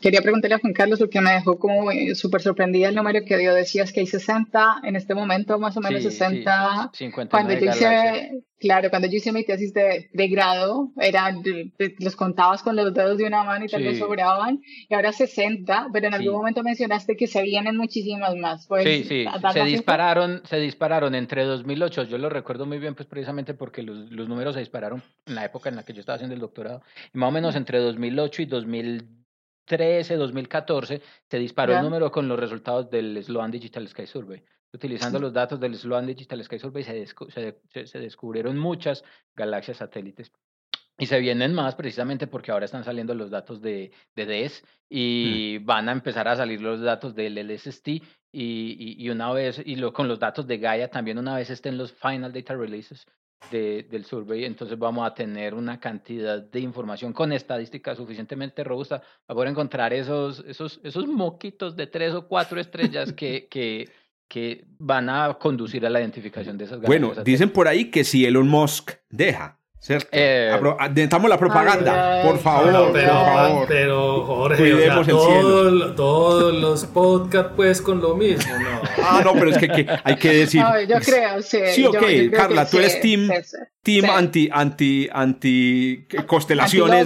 quería preguntarle a Juan Carlos porque me dejó como eh, súper sorprendida el número que dio. Decías que hay 60 en este momento, más o menos 60 50, 59 cuando yo galaxias. hice, claro, cuando yo hice mi tesis de, de grado, eran, de- de- los contabas con los dedos de una mano y tal vez Sí. sobraban, y ahora 60, pero en algún Sí. momento mencionaste que se vienen muchísimas más. Pues, Sí, sí, ¿dar se dispararon, se dispararon entre 2008, yo lo recuerdo muy bien pues precisamente porque los, los números se dispararon en la época en la que yo estaba haciendo el doctorado, y más o menos entre 2008 y 2013, 2014, se disparó el número con los resultados del Sloan Digital Sky Survey. Utilizando los datos del Sloan Digital Sky Survey se, descu- se, se- se descubrieron muchas galaxias satélites. Y se vienen más precisamente porque ahora están saliendo los datos de, de DES y van a empezar a salir los datos del LSST y, y, y una vez, y lo, con los datos de Gaia también una vez estén los final data releases de, del survey, entonces vamos a tener una cantidad de información con estadística suficientemente robusta para poder encontrar esos, esos, esos moquitos de tres o cuatro estrellas que, que, que van a conducir a la identificación de esas Bueno, galaxias dicen por ahí que si Elon Musk deja, ¿cierto? Eh, la propaganda, Ay, ay, por favor, no, por pero, favor. pero Jorge, o sea, Cuidemos el todo- todos los podcasts pues con lo mismo, ¿no? Ah, no, pero es que, que hay que decir. No, yo creo, sí. Sí, ok, yo Carla, tú sí, eres team- sí, sí. Team Sí. anti, anti, anti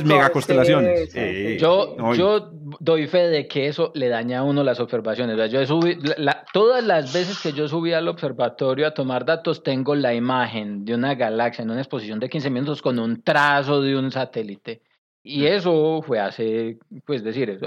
mega constelaciones. sí, sí, Eh. Yo, no, yo doy fe de que eso le daña a uno las observaciones. O sea, Yo he subi- la- todas las veces que yo subí al observatorio a tomar datos, tengo la imagen de una galaxia en una exposición de 15 minutos con un trazo de un satélite. Y eso fue hace, pues decir,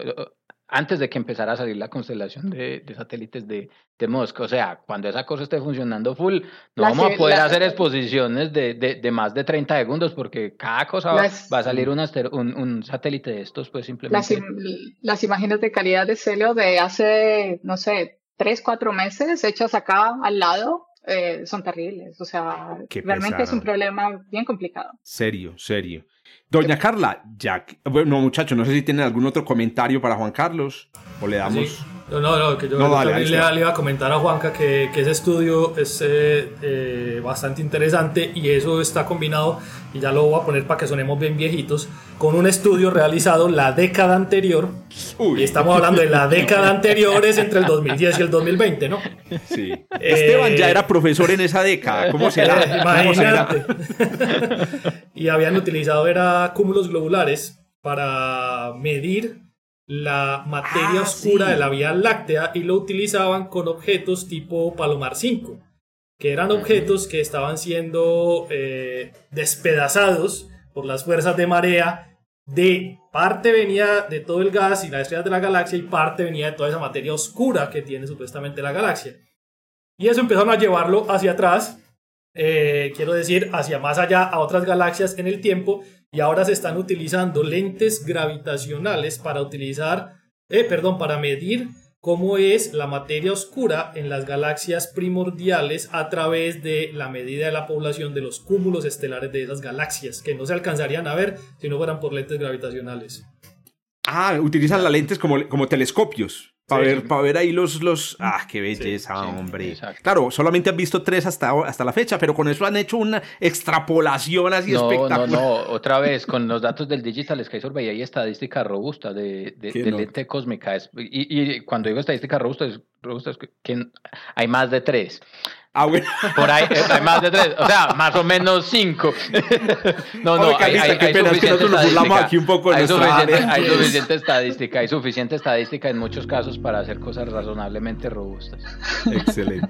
antes de que empezara a salir la constelación de, de satélites de, de Musk. O sea, cuando esa cosa esté funcionando full, no La vamos a poder la- hacer exposiciones de, de, de más de 30 segundos porque cada cosa va, Las- va a salir un, aster- un, un satélite de estos, pues Las, simplemente. im- las imágenes de calidad de celo de hace, no sé, tres, cuatro meses hechas acá al lado eh, son terribles. O sea, Qué realmente es un problema bien complicado. Serio, serio. Doña Carla, ya, que- bueno, muchachos, no sé si tienen algún otro comentario para Juan Carlos o le damos. Sí. No, no, no, que yo, No, yo dale, también le, le iba a comentar a Juanca que, que ese estudio es eh, eh, bastante interesante y eso está combinado, y ya lo voy a poner para que sonemos bien viejitos, con un estudio realizado la década anterior, Uy, y estamos hablando de la década anterior, es entre el 2010 y el 2020, ¿no? sí. Esteban ya Eh, era profesor en esa década. ¿Cómo será? ¿Cómo será? Imagínate. y habían utilizado era cúmulos globulares para medir la materia Ah, oscura sí. de la Vía Láctea y lo utilizaban con objetos tipo Palomar 5, que eran objetos que estaban siendo eh, despedazados por las fuerzas de marea. De parte venía de todo el gas y las estrellas de la galaxia y parte venía de toda esa materia oscura que tiene supuestamente la galaxia. Y eso empezaron a llevarlo hacia atrás, eh, quiero decir, hacia más allá, a otras galaxias en el tiempo, y ahora se están utilizando lentes gravitacionales para utilizar, eh, perdón, para medir cómo es la materia oscura en las galaxias primordiales a través de la medida de la población de los cúmulos estelares de esas galaxias, que no se alcanzarían a ver si no fueran por lentes gravitacionales. Ah, utilizan las lentes como, como telescopios. Para Sí. ver, para ver ahí los, los... Ah, qué belleza, sí, hombre. Claro, solamente han visto tres hasta, hasta la fecha, pero con eso han hecho una extrapolación así No, no, espectacular. no, otra vez, con los datos del Digital Sky Survey hay estadística robusta de, de, ¿Qué de no? lente cósmica. Y, y cuando digo estadística robusta, es, robusta es que hay más de tres. Ah, bueno. Por ahí eh, hay más de tres, o sea, más o menos cinco. No, no, hay, hay, hay suficiente estadística. aquí un poco de hay, nuestra suficiente, área. hay suficiente estadística, hay suficiente estadística en muchos casos para hacer cosas razonablemente robustas. Excelente.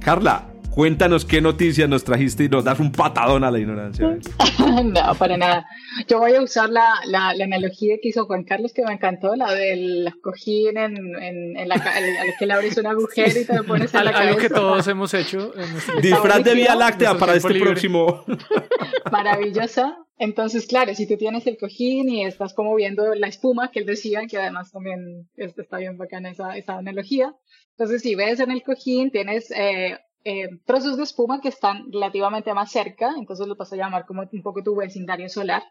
Carla, cuéntanos qué noticias nos trajiste y nos das un patadón a la ignorancia. no, para nada. Yo voy a usar la, la, la analogía que hizo Juan Carlos, que me encantó, la del cojín en, en, en la al, que le abres un agujero y te lo pones en Al- la algo que cabeza. todos hemos hecho. en Disfraz de Vía Láctea para este libre. próximo. maravillosa. Entonces, claro, si tú tienes el cojín y estás como viendo la espuma que él decía, que además también está bien bacana esa, esa analogía. Entonces, si ves en el cojín, tienes eh, eh, trozos de espuma que están relativamente más cerca, entonces lo vas a llamar como un poco tu vecindario solar.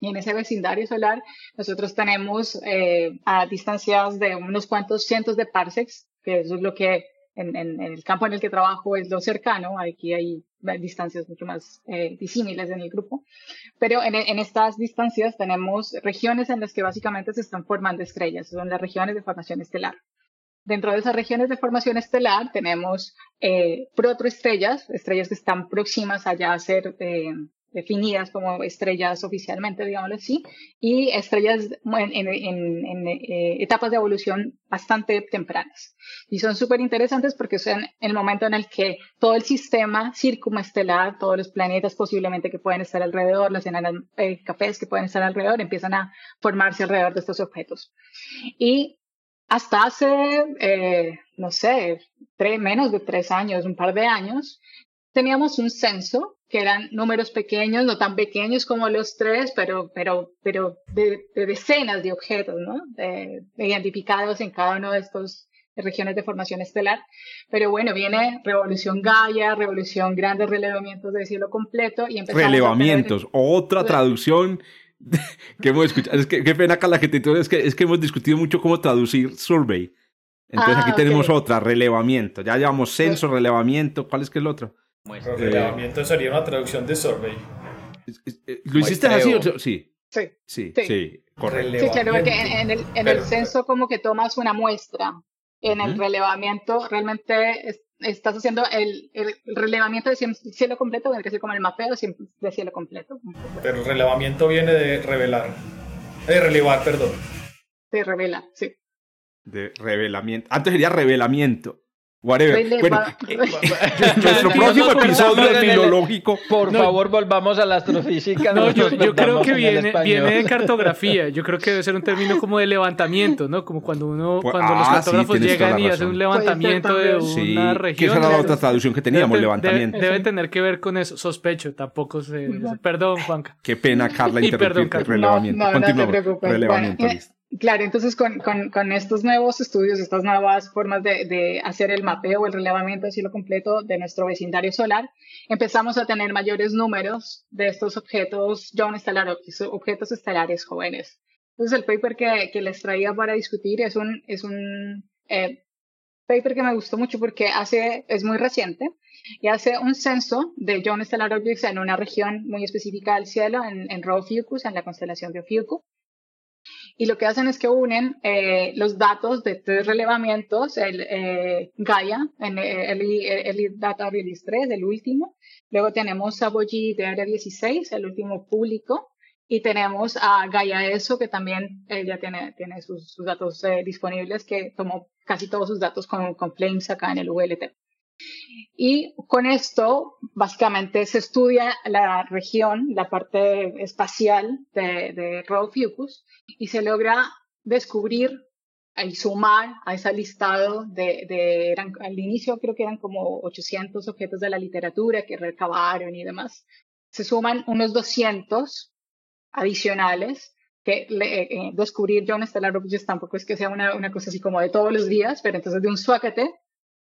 Y en ese vecindario solar, nosotros tenemos eh, a distancias de unos cuantos cientos de parsecs, que eso es lo que en, el campo en el que trabajo es lo cercano, aquí hay distancias mucho más eh, disímiles en el grupo, pero en, en, estas distancias tenemos regiones en las que básicamente se están formando estrellas, son las regiones de formación estelar. Dentro de esas regiones de formación estelar tenemos eh, protoestrellas, estrellas que están próximas allá a ser eh, definidas como estrellas oficialmente, digámoslo así, y estrellas en, eh, etapas de evolución bastante tempranas. Y son súper interesantes porque son el momento en el que todo el sistema circunestelar, todos los planetas posiblemente que pueden estar alrededor, las enanas eh, cafés que pueden estar alrededor, empiezan a formarse alrededor de estos objetos. Y hasta hace, eh, no sé, menos de tres años, un par de años, teníamos un censo que eran números pequeños, no tan pequeños como los tres, pero, pero, pero de, decenas de objetos, ¿no? identificados en cada uno de estos regiones de formación estelar. Pero bueno, viene Revolución Gaia, Revolución Grandes Relevamientos del Cielo Completo y empezamos Relevamientos, otra traducción que hemos escuchado. Es que qué pena acá la gente, es que, es que hemos discutido mucho cómo traducir survey. Entonces aquí ah, tenemos otra, relevamiento. Ya llevamos censo, relevamiento. ¿Cuál es que es el otro? Relevamiento sería una traducción de survey. Eh, ¿Lo hiciste así? Sí. Sí, sí, sí, correcto. Sí, claro, porque en el, en el censo como que tomas una muestra. En el relevamiento realmente estás haciendo el, el, relevamiento de cielo completo, que es como el mapeo de cielo completo. Pero el relevamiento viene de revelar. De relevar, perdón. De revelar, sí. De revelamiento. Antes sería revelamiento. Whatever. Bueno, eh, nuestro próximo episodio de filológico. Por favor, volvamos a la astrofísica. No, yo, creo que viene, viene de cartografía. Yo creo que debe ser un término como de levantamiento, ¿no? Como cuando uno, pues, cuando los ah, cartógrafos llegan y hacen un levantamiento de una región. esa era la otra traducción que teníamos, levantamiento. Debe, tener que ver con eso. Sospecho, tampoco sé. Perdón, Juanca. Qué pena, Carla, y perdón, Relevamiento. No, no, no te preocupes. Claro, entonces con, con, estos nuevos estudios, estas nuevas formas de, hacer el mapeo el relevamiento de cielo completo de nuestro vecindario solar, empezamos a tener mayores números de estos objetos John estelar, objetos estelares jóvenes. Entonces el paper que, que les traía para discutir es un, es un eh, paper que me gustó mucho porque hace, es muy reciente y hace un censo de John Stellar Objects en una región muy específica del cielo, en, en Rho Fucus, en la constelación de Ophiuchus y lo que hacen es que unen eh, los datos de tres relevamientos, el eh, Gaia, el, el, Data Release 3, el último, luego tenemos Savoy de Área 16, el último público, y tenemos a Gaia ESO, que también eh, ya tiene, tiene sus, datos eh, disponibles, que tomó casi todos sus datos con, con Flames acá en el ULT. Y con esto, básicamente, se estudia la región, la parte espacial de, de y se logra descubrir y sumar a ese listado de, de eran, al inicio creo que eran como 800 objetos de la literatura que recabaron y demás. Se suman unos 200 adicionales que eh, descubrir John Stellar Objects tampoco es que sea una, una, cosa así como de todos los días, pero entonces de un suáquete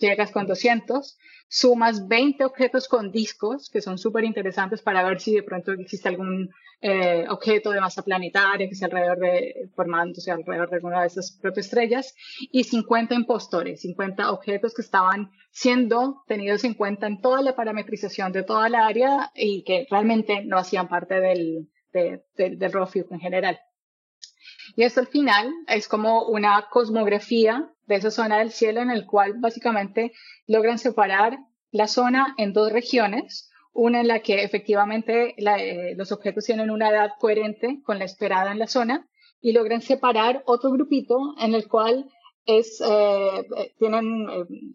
llegas con 200, sumas 20 objetos con discos, que son súper interesantes para ver si de pronto existe algún eh, objeto de masa planetaria que sea alrededor de, formándose alrededor de alguna de estas protoestrellas, y 50 impostores, 50 objetos que estaban siendo tenidos en cuenta en toda la parametrización de toda la área y que realmente no hacían parte del, de, del en general. Y esto al final es como una cosmografía de esa zona del cielo en el cual básicamente logran separar la zona en dos regiones, una en la que efectivamente eh, los objetos tienen una edad coherente con la esperada en la zona y logran separar otro grupito en el cual es, eh, eh, tienen,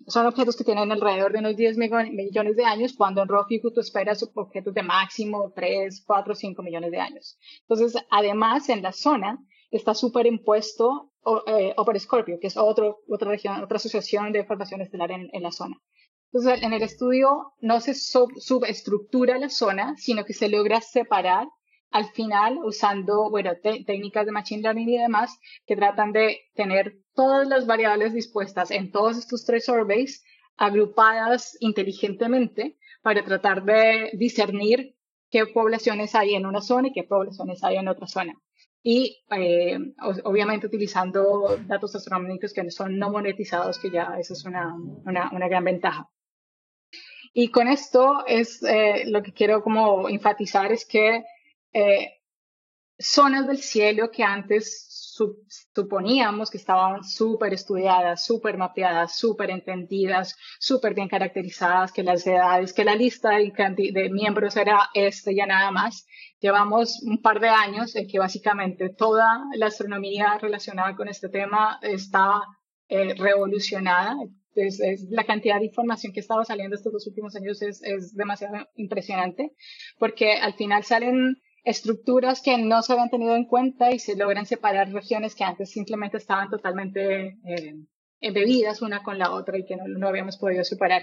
son objetos que tienen alrededor de unos 10 millones de años, cuando en Rofiku tú esperas objetos de máximo 3, 4, 5 millones de años. Entonces, además, en la zona está superimpuesto eh, Over Scorpio, que es otro, otra región, otra asociación de formación estelar en, en la zona. Entonces, en el estudio no se subestructura la zona, sino que se logra separar al final usando, bueno, técnicas de Machine Learning y demás que tratan de tener todas las variables dispuestas en todos estos tres surveys agrupadas inteligentemente para tratar de discernir qué poblaciones hay en una zona y qué poblaciones hay en otra zona. Y eh, obviamente utilizando datos astronómicos que son no monetizados, que ya eso es una, una, gran ventaja. Y con esto es eh, lo que quiero como enfatizar es que eh, zonas del cielo que antes suponíamos que estaban súper estudiadas, súper mapeadas, súper entendidas, súper bien caracterizadas, que las edades, que la lista de, miembros era este ya nada más. Llevamos un par de años en que básicamente toda la astronomía relacionada con este tema está eh, revolucionada. Es, la cantidad de información que estaba saliendo estos dos últimos años es, es demasiado impresionante, porque al final salen estructuras que no se habían tenido en cuenta y se logran separar regiones que antes simplemente estaban totalmente eh, embebidas una con la otra y que no, habíamos podido separar.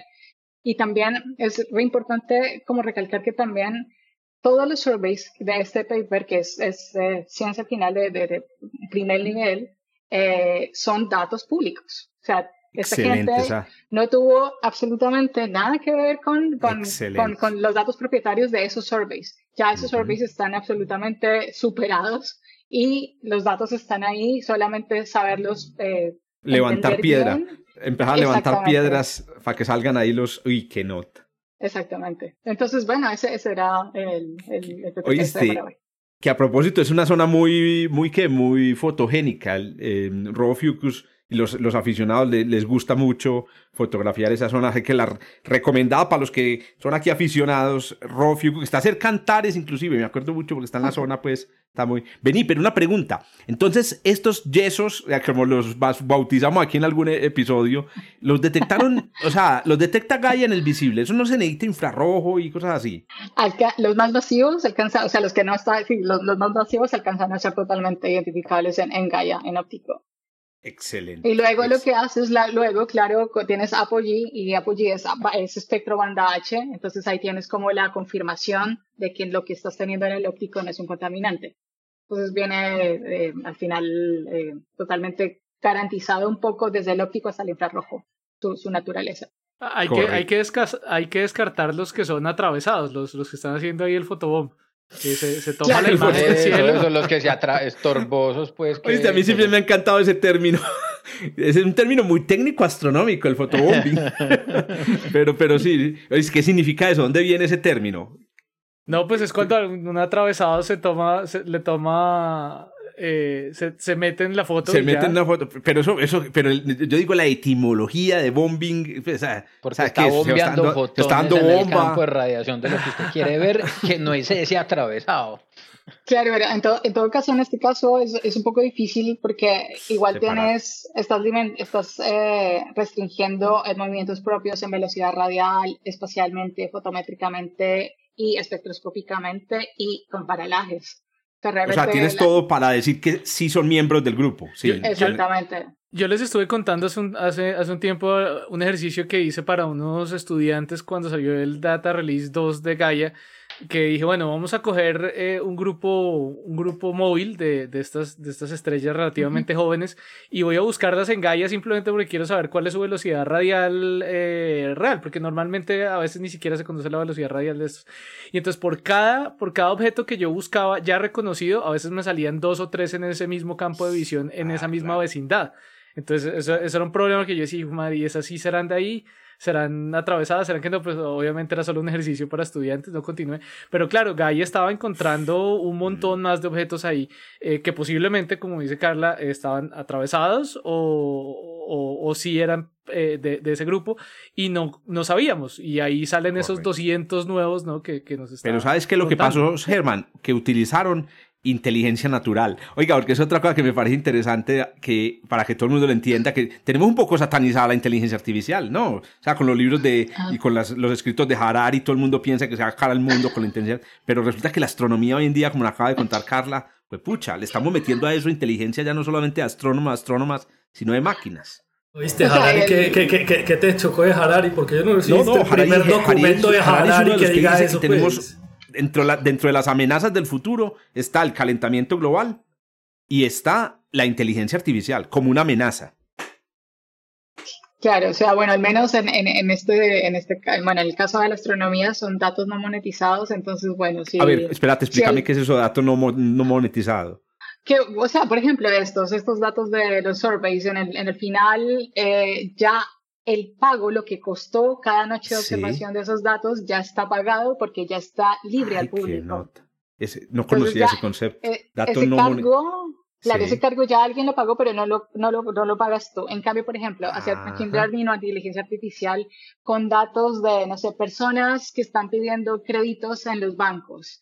Y también es muy importante como recalcar que también todos los surveys de este paper, que es, eh, ciencia final de, primer nivel, eh, son datos públicos. O sea, esta gente no tuvo absolutamente nada que ver con, con, con, los datos propietarios de esos surveys. Ya esos surveys están absolutamente superados y los datos están ahí, solamente saberlos. Eh, levantar piedra. Empezar a levantar piedras para que salgan ahí los. Uy, qué nota. Exactamente. Entonces, bueno, ese, ese era el, el, Oíste, que a propósito es una zona muy, muy, que muy fotogénica. Eh, Robofucus y los, los aficionados les, gusta mucho fotografiar esa zona, así que la recomendada para los que son aquí aficionados, Rofio, que está cerca de Antares inclusive, me acuerdo mucho porque está en la zona, pues está muy... Vení, pero una pregunta, entonces estos yesos, como los bautizamos aquí en algún episodio, los detectaron, o sea, los detecta Gaia en el visible, eso no se necesita infrarrojo y cosas así. los más masivos alcanzan, o sea, los que no están, los, los, más masivos alcanzan a ser totalmente identificables en, en Gaia, en óptico. Excelente. Y luego lo que haces, la, luego, claro, tienes Apogee y Apogee es, es, espectro banda H, entonces ahí tienes como la confirmación de que lo que estás teniendo en el óptico no es un contaminante. Entonces viene eh, al final eh, totalmente garantizado un poco desde el óptico hasta el infrarrojo, su, su naturaleza. Hay que, hay, que hay que descartar los que son atravesados, los, los que están haciendo ahí el fotobomb. Que se, se toma la imagen del cielo. Son los que se atraen estorbosos, pues. a mí siempre me ha encantado ese término. Es un término muy técnico astronómico, el fotobombing. pero, pero sí, ¿qué significa eso? ¿Dónde viene ese término? No, pues es cuando un atravesado se toma, se, le toma eh, se, se mete en la foto. Se mete en la foto, pero eso, eso, pero yo digo la etimología de bombing, o sea, porque está bombeando fotones está dando en el campo de radiación de lo que usted quiere ver, que no es ese atravesado. Claro, en todo, en todo caso, en este caso es, es un poco difícil porque igual tienes, estás, estás eh, restringiendo movimientos propios en velocidad radial, espacialmente, fotométricamente y espectroscópicamente y con paralajes o sea, tienes todo para decir que sí son miembros del grupo. Sí. exactamente. Yo les estuve contando hace un, hace, hace un tiempo un ejercicio que hice para unos estudiantes cuando salió el Data Release 2 de Gaia que dije, bueno, vamos a coger eh, un grupo, un grupo móvil de, de, estas, de estas estrellas relativamente jóvenes y voy a buscarlas en Gaia simplemente porque quiero saber cuál es su velocidad radial eh, real, porque normalmente a veces ni siquiera se conoce la velocidad radial de estos. Y entonces por cada, por cada objeto que yo buscaba ya reconocido, a veces me salían dos o tres en ese mismo campo de visión, en ah, esa misma vecindad. Entonces eso, eso, era un problema que yo decía, madre, y esas sí serán de ahí serán atravesadas, serán que no, pues obviamente era solo un ejercicio para estudiantes, no continúe. Pero claro, Gaia estaba encontrando un montón más de objetos ahí eh, que posiblemente, como dice Carla, estaban atravesados o, o, o sí eran eh, de, de, ese grupo y no, no sabíamos. Y ahí salen esos 200 nuevos, ¿no? Que, que nos están Pero ¿sabes qué lo que pasó, Germán? Que utilizaron inteligencia natural. Oiga, porque es otra cosa que me parece interesante que para que todo el mundo lo entienda, que tenemos un poco satanizada la inteligencia artificial, ¿no? O sea, con los libros de ah. y con las, los escritos de Harari, todo el mundo piensa que se va a acabar el mundo con la inteligencia, pero resulta que la astronomía hoy en día, como nos acaba de contar Carla, pues pucha, le estamos metiendo a eso inteligencia ya no solamente de astrónomas, astrónomas, sino de máquinas. ¿Oíste, Harari? ¿Qué, qué, qué, qué te chocó de Harari? Porque yo no recibí no, no, el primer documento de Harari, que diga eso. tenemos, pues dentro, dentro de las amenazas del futuro está el calentamiento global y está la inteligencia artificial como una amenaza. Claro, o sea, bueno, al menos en, en, este, en este, bueno, en el caso de la astronomía son datos no monetizados, entonces, bueno, sí. A ver, espérate, explícame qué es eso de datos no, no monetizado. que, o sea, por ejemplo, estos, estos datos de los surveys, en el, en el final eh, ya el pago, lo que costó cada noche de observación de esos datos, ya está pagado porque ya está libre al público. no conocía ese concepto. Eh, ese cargo, claro, ese cargo ya alguien lo pagó, pero no lo, no lo, no lo pagas tú. En cambio, por ejemplo, hacer machine learning o inteligencia artificial con datos de, no sé, personas que están pidiendo créditos en los bancos.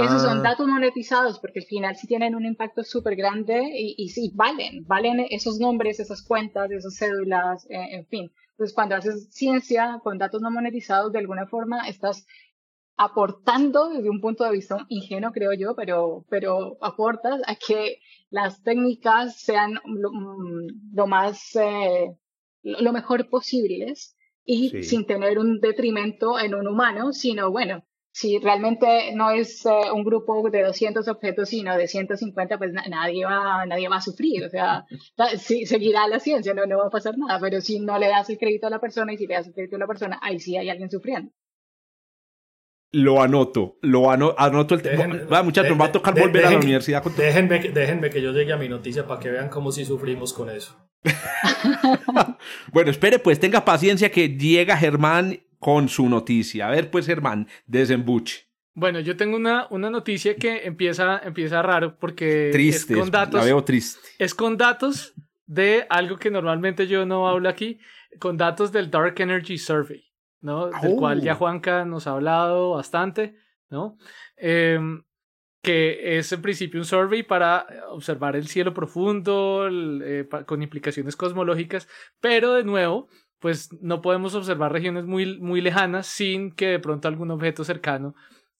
Esos son ah. datos monetizados porque al final sí tienen un impacto súper grande y, y, sí valen, valen esos nombres, esas cuentas, esas cédulas, eh, en fin. Entonces, cuando haces ciencia con datos no monetizados, de alguna forma estás aportando desde un punto de vista ingenuo, creo yo, pero, pero aportas a que las técnicas sean lo, mm, más, eh, lo mejor posibles y sin tener un detrimento en un humano, sino bueno, si realmente no es eh, un grupo de 200 objetos, sino de 150, pues nadie, va, nadie va a sufrir. O sea, sí, seguirá la ciencia, no, no va a pasar nada. Pero si no le das el crédito a la persona y si le das el crédito a la persona, ahí sí hay alguien sufriendo. Lo anoto, lo anoto el tema. Muchachos, va a tocar volver a la universidad. Déjenme, déjenme que yo llegue a mi noticia para que vean cómo si sufrimos con eso. bueno, espere, pues tenga paciencia que llega Germán con su noticia. A ver, pues, Germán, desembuche. Bueno, yo tengo una, una noticia que empieza, empieza raro porque triste, es con datos. La veo triste. Es con datos de algo que normalmente yo no hablo aquí, con datos del Dark Energy Survey, ¿no? Del oh. cual ya Juanca nos ha hablado bastante, ¿no? Em, que es en principio un survey para observar el cielo profundo, eh, con implicaciones cosmológicas, pero de nuevo pues no podemos observar regiones muy, muy lejanas sin que de pronto algún objeto cercano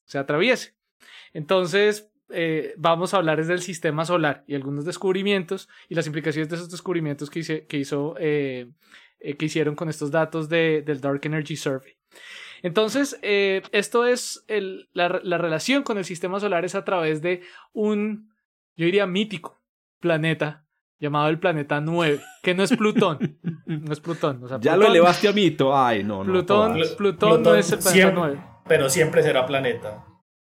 se atraviese. Entonces, eh, vamos a hablar del sistema solar y algunos descubrimientos y las implicaciones de esos descubrimientos que, hizo, eh, eh, que hicieron con estos datos de, del Dark Energy Survey. Entonces, esto es la, la relación con el sistema solar es a través de un, yo diría, mítico planeta llamado el planeta 9, que no es Plutón. No es Plutón. ya lo elevaste a mito. Ay, no, no. Plutón, Plutón, no es el planeta 9. Pero siempre será planeta.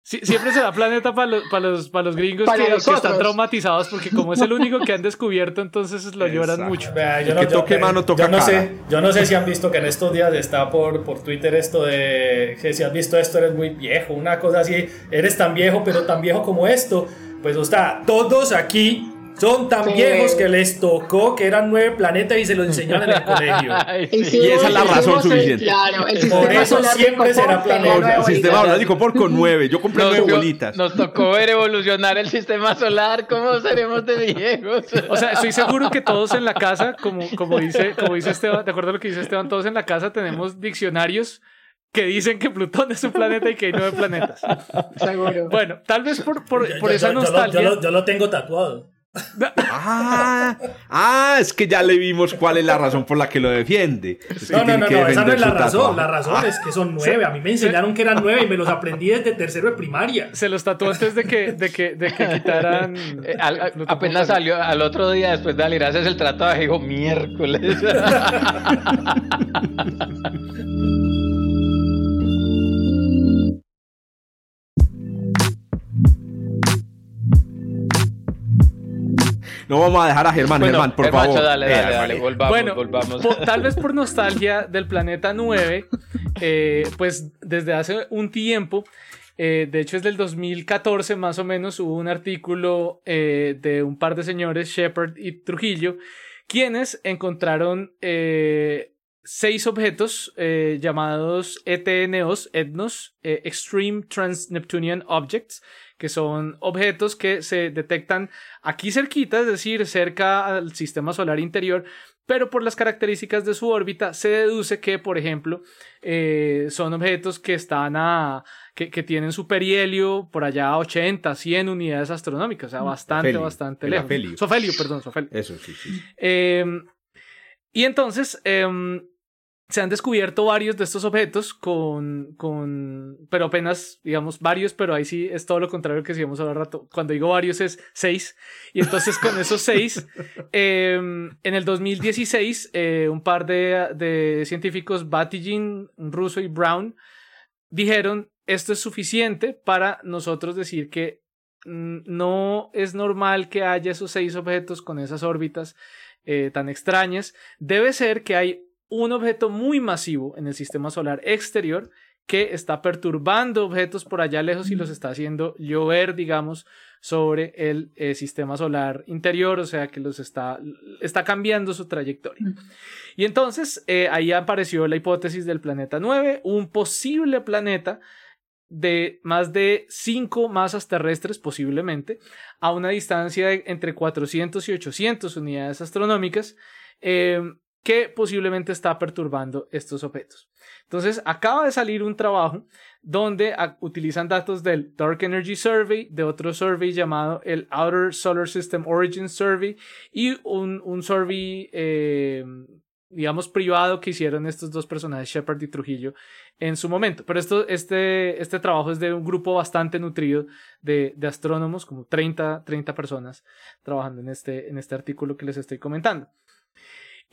siempre será planeta para los, para los, para los gringos que, están traumatizados porque como es el único que han descubierto, entonces lo lloran mucho. yo no, que toque mano, toca yo no sé, yo no sé si han visto que en estos días está por, por Twitter esto de que si has visto esto eres muy viejo, una cosa así, eres tan viejo pero tan viejo como esto. Pues está, todos aquí son tan viejos que les tocó que eran nueve planetas y se lo enseñaron en el colegio. y esa es la razón suficiente. Claro, por eso siempre será planeta. El sistema solar dijo por con nueve. Yo compré nueve bolitas. Nos tocó ver evolucionar el sistema solar. ¿Cómo seremos de viejos? O sea, estoy seguro que todos en la casa, como, como, dice, como dice Esteban, de acuerdo a lo que dice Esteban, todos en la casa tenemos diccionarios que dicen que Plutón es un planeta y que hay nueve planetas. Seguro. Bueno, tal vez por, por, por esa nostalgia. yo lo tengo tatuado. Ah, ah, es que ya le vimos cuál es la razón por la que lo defiende. no, no, no, no, esa no es la razón. La razón es que son nueve. A mí me enseñaron que eran nueve y me los aprendí desde tercero de primaria. Se los tatuó antes de que, de que, de que quitaran. Eh, apenas salió al otro día después de es el tratado, dijo miércoles. No vamos a dejar a Germán, Germán, por favor. Dale, dale, dale, volvamos, bueno, volvamos. tal vez por nostalgia del planeta 9, eh, pues desde hace un tiempo, eh, de hecho es del 2014 más o menos, hubo un artículo eh, de un par de señores, Shepard y Trujillo, quienes encontraron seis objetos llamados ETNOs, ETNOS, Extreme Trans-Neptunian Objects, que son objetos que se detectan aquí cerquita, es decir, cerca al sistema solar interior, pero por las características de su órbita se deduce que, por ejemplo, eh, son objetos que están a que, tienen su perihelio por allá a 80, 100 unidades astronómicas, o sea, bastante, bastante lejos. Sofelio, perdón, Sofelio. Eso sí, sí. Em, y entonces, em, se han descubierto varios de estos objetos con, con, pero apenas, digamos, varios, pero ahí sí es todo lo contrario que decíamos hace rato. Cuando digo varios es seis. Y entonces con esos seis, em, en el 2016, eh, un par de, de científicos, Batygin, ruso y Brown, dijeron, esto es suficiente para nosotros decir que no es normal que haya esos seis objetos con esas órbitas eh, tan extrañas. Debe ser que hay un objeto muy masivo en el sistema solar exterior que está perturbando objetos por allá lejos y los está haciendo llover, digamos, sobre el eh, sistema solar interior, o sea que los está, está cambiando su trayectoria. Y entonces eh, ahí apareció la hipótesis del planeta 9, un posible planeta de más de 5 masas terrestres posiblemente, a una distancia de entre 400 y 800 unidades astronómicas, eh, que posiblemente está perturbando estos objetos. Entonces, acaba de salir un trabajo donde utilizan datos del Dark Energy Survey, de otro survey llamado el Outer Solar System Origin Survey y un, survey, eh, digamos, privado que hicieron estos dos personajes, Shepard y Trujillo, en su momento. Pero esto, este, este trabajo es de un grupo bastante nutrido de, de astrónomos, como 30, 30 personas trabajando en este, en este artículo que les estoy comentando.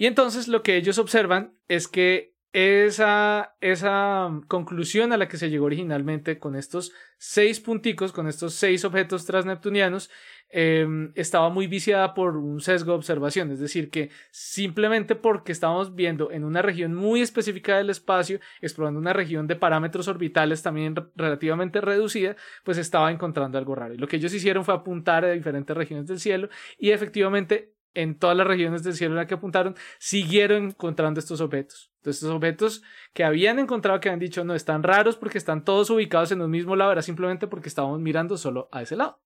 Y entonces lo que ellos observan es que esa, esa conclusión a la que se llegó originalmente con estos seis punticos, con estos seis objetos transneptunianos, em, estaba muy viciada por un sesgo de observación, es decir, que simplemente porque estábamos viendo en una región muy específica del espacio, explorando una región de parámetros orbitales también relativamente reducida, pues estaba encontrando algo raro. Y lo que ellos hicieron fue apuntar a diferentes regiones del cielo y efectivamente en todas las regiones del cielo en la que apuntaron, siguieron encontrando estos objetos. Entonces, estos objetos que habían encontrado, que habían dicho, no, están raros porque están todos ubicados en un mismo lado, era simplemente porque estábamos mirando solo a ese lado.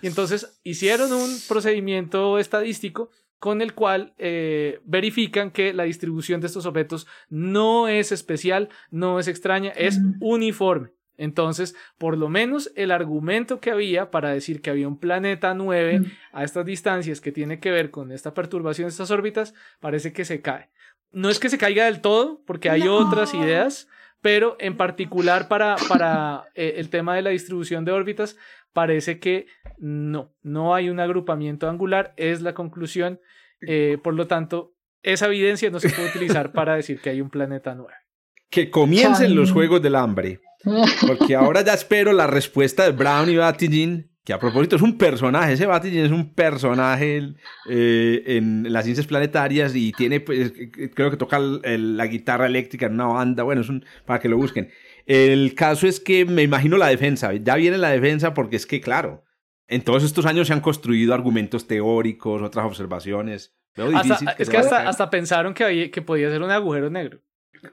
Y entonces hicieron un procedimiento estadístico con el cual eh, verifican que la distribución de estos objetos no es especial, no es extraña, es uniforme. Entonces, por lo menos el argumento que había para decir que había un planeta 9 a estas distancias que tiene que ver con esta perturbación de estas órbitas, parece que se cae. No es que se caiga del todo, porque hay otras ideas, pero en particular para, para eh, el tema de la distribución de órbitas, parece que no, no hay un agrupamiento angular, es la conclusión. Eh, por lo tanto, esa evidencia no se puede utilizar para decir que hay un planeta 9. Que comiencen los Juegos del Hambre. Porque ahora ya espero la respuesta de Brown y Batigin, que a propósito es un personaje, ese Batigin es un personaje eh, en las ciencias planetarias y tiene, pues, creo que toca la guitarra eléctrica en una banda, bueno, es un, para que lo busquen. El caso es que me imagino la defensa, ya viene la defensa porque es que, claro, en todos estos años se han construido argumentos teóricos, otras observaciones. es que hasta, hasta, pensaron que, había, que podía ser un agujero negro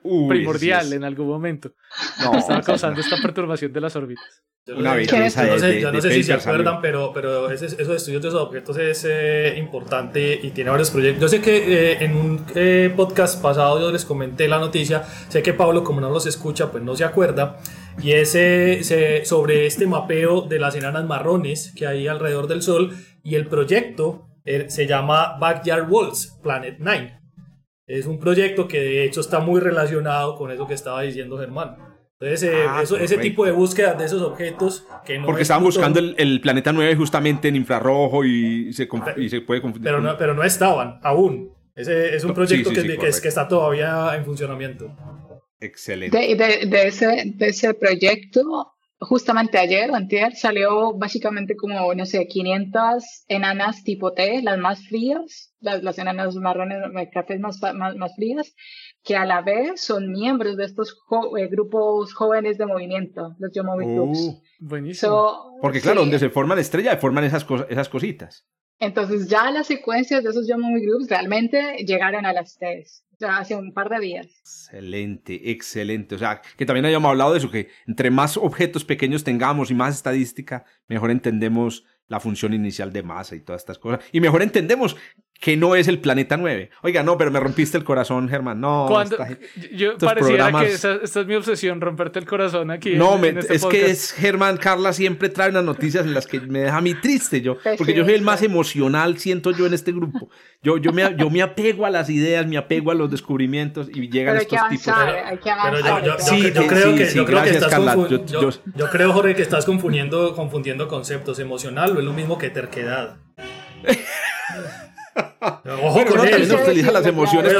primordial en algún momento. No, Estaba causando esta perturbación de las órbitas. Yo no, sé, yo no sé si se acuerdan, pero, pero ese, esos estudios de esos objetos es eh, importante y tiene varios proyectos. Yo sé que eh, en un eh, podcast pasado yo les comenté la noticia, sé que Pablo como no los escucha pues no se acuerda, y es sobre este mapeo de las enanas marrones que hay alrededor del Sol y el proyecto se llama Backyard Walls Planet 9. Es un proyecto que de hecho está muy relacionado con eso que estaba diciendo Germán. Entonces, eh, ah, ese tipo de búsqueda de esos objetos que no Porque estaban buscando el, planeta 9 justamente en infrarrojo y se, y se puede confundir. Pero no, pero no estaban, aún. Ese es un proyecto que, que, está todavía en funcionamiento. Excelente. De, de, ese, de ese proyecto justamente ayer o salió básicamente como, no sé, 500 enanas tipo T, las más frías, las, las enanas marrones, cafés más, más, más, frías, que a la vez son miembros de estos eh, grupos jóvenes de movimiento, los Yomovi Groups. Uh, buenísimo. Porque claro, donde se forman estrellas, forman esas, esas cositas. Entonces ya las secuencias de esos Yomovi Groups realmente llegaron a las T's hace un par de días. Excelente, excelente. O sea, que también hayamos hablado de eso, que entre más objetos pequeños tengamos y más estadística, mejor entendemos la función inicial de masa y todas estas cosas. Y mejor entendemos que no es el planeta 9. Oiga, no, pero me rompiste el corazón, Germán. No, Cuando, yo pareciera que esta, es mi obsesión, romperte el corazón aquí. No, este es que es Germán, Carla siempre trae unas noticias en las que me deja a mí triste yo, porque yo soy el más emocional, siento yo en este grupo. Yo, yo, me, yo me apego a las ideas, me apego a los descubrimientos y llegan estos tipos. Hay que avanzar. Pero yo, sí, yo, creo que, yo creo que estás yo, creo, Jorge, que estás confundiendo, confundiendo conceptos. Emocional no es lo mismo que terquedad. Ojo con eso. las emociones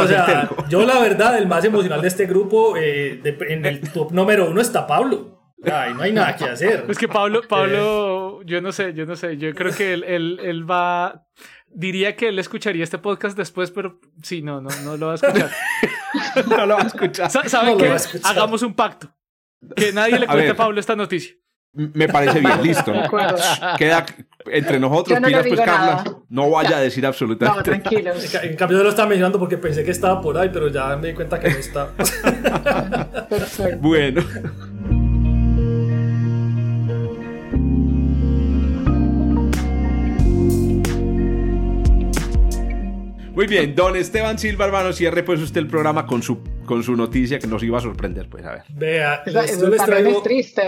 Yo, la verdad, el más emocional de este grupo, eh, en el top número uno está Pablo. Ay, no hay nada que hacer. Es que Pablo, Pablo yo no sé, yo no sé. Yo creo que él, él, él va. Diría que él escucharía este podcast después, pero sí, no, no, no lo va a escuchar. no lo va a escuchar. Sa- ¿Saben No qué? a escuchar. Hagamos un pacto. Que nadie le A cuente ver. a Pablo esta noticia. Me parece bien, listo. De. Queda entre nosotros, no pilas pues Carla. nada. No vaya a decir No, absolutamente nada. tranquilos. En cambio, yo lo estaba mencionando porque pensé que estaba por ahí, pero ya me di cuenta que no está. Perfecto. Bueno. Muy bien, don Esteban Silva, hermano, cierre pues usted el programa con su, con su noticia que nos iba a sorprender, pues a ver. Vea, Eso, les- eso les traigo. es triste.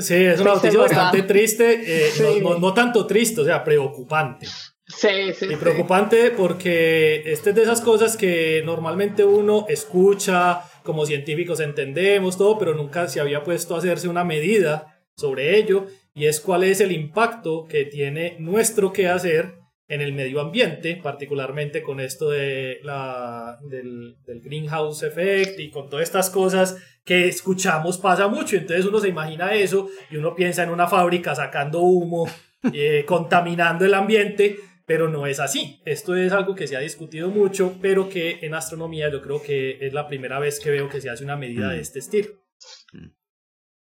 Sí, es una noticia bastante triste, eh, Sí. no, no- no tanto triste, o sea, preocupante. Sí, sí, Y sí. preocupante porque este es de esas cosas que normalmente uno escucha, como científicos entendemos todo, pero nunca se había puesto a hacerse una medida sobre ello, y es cuál es el impacto que tiene nuestro quehacer en el medio ambiente, particularmente con esto de la, del, del greenhouse effect y con todas estas cosas que escuchamos pasa mucho. Entonces uno se imagina eso y uno piensa en una fábrica sacando humo, eh, contaminando el ambiente, pero no es así. Esto es algo que se ha discutido mucho, pero que en astronomía yo creo que es la primera vez que veo que se hace una medida de este estilo.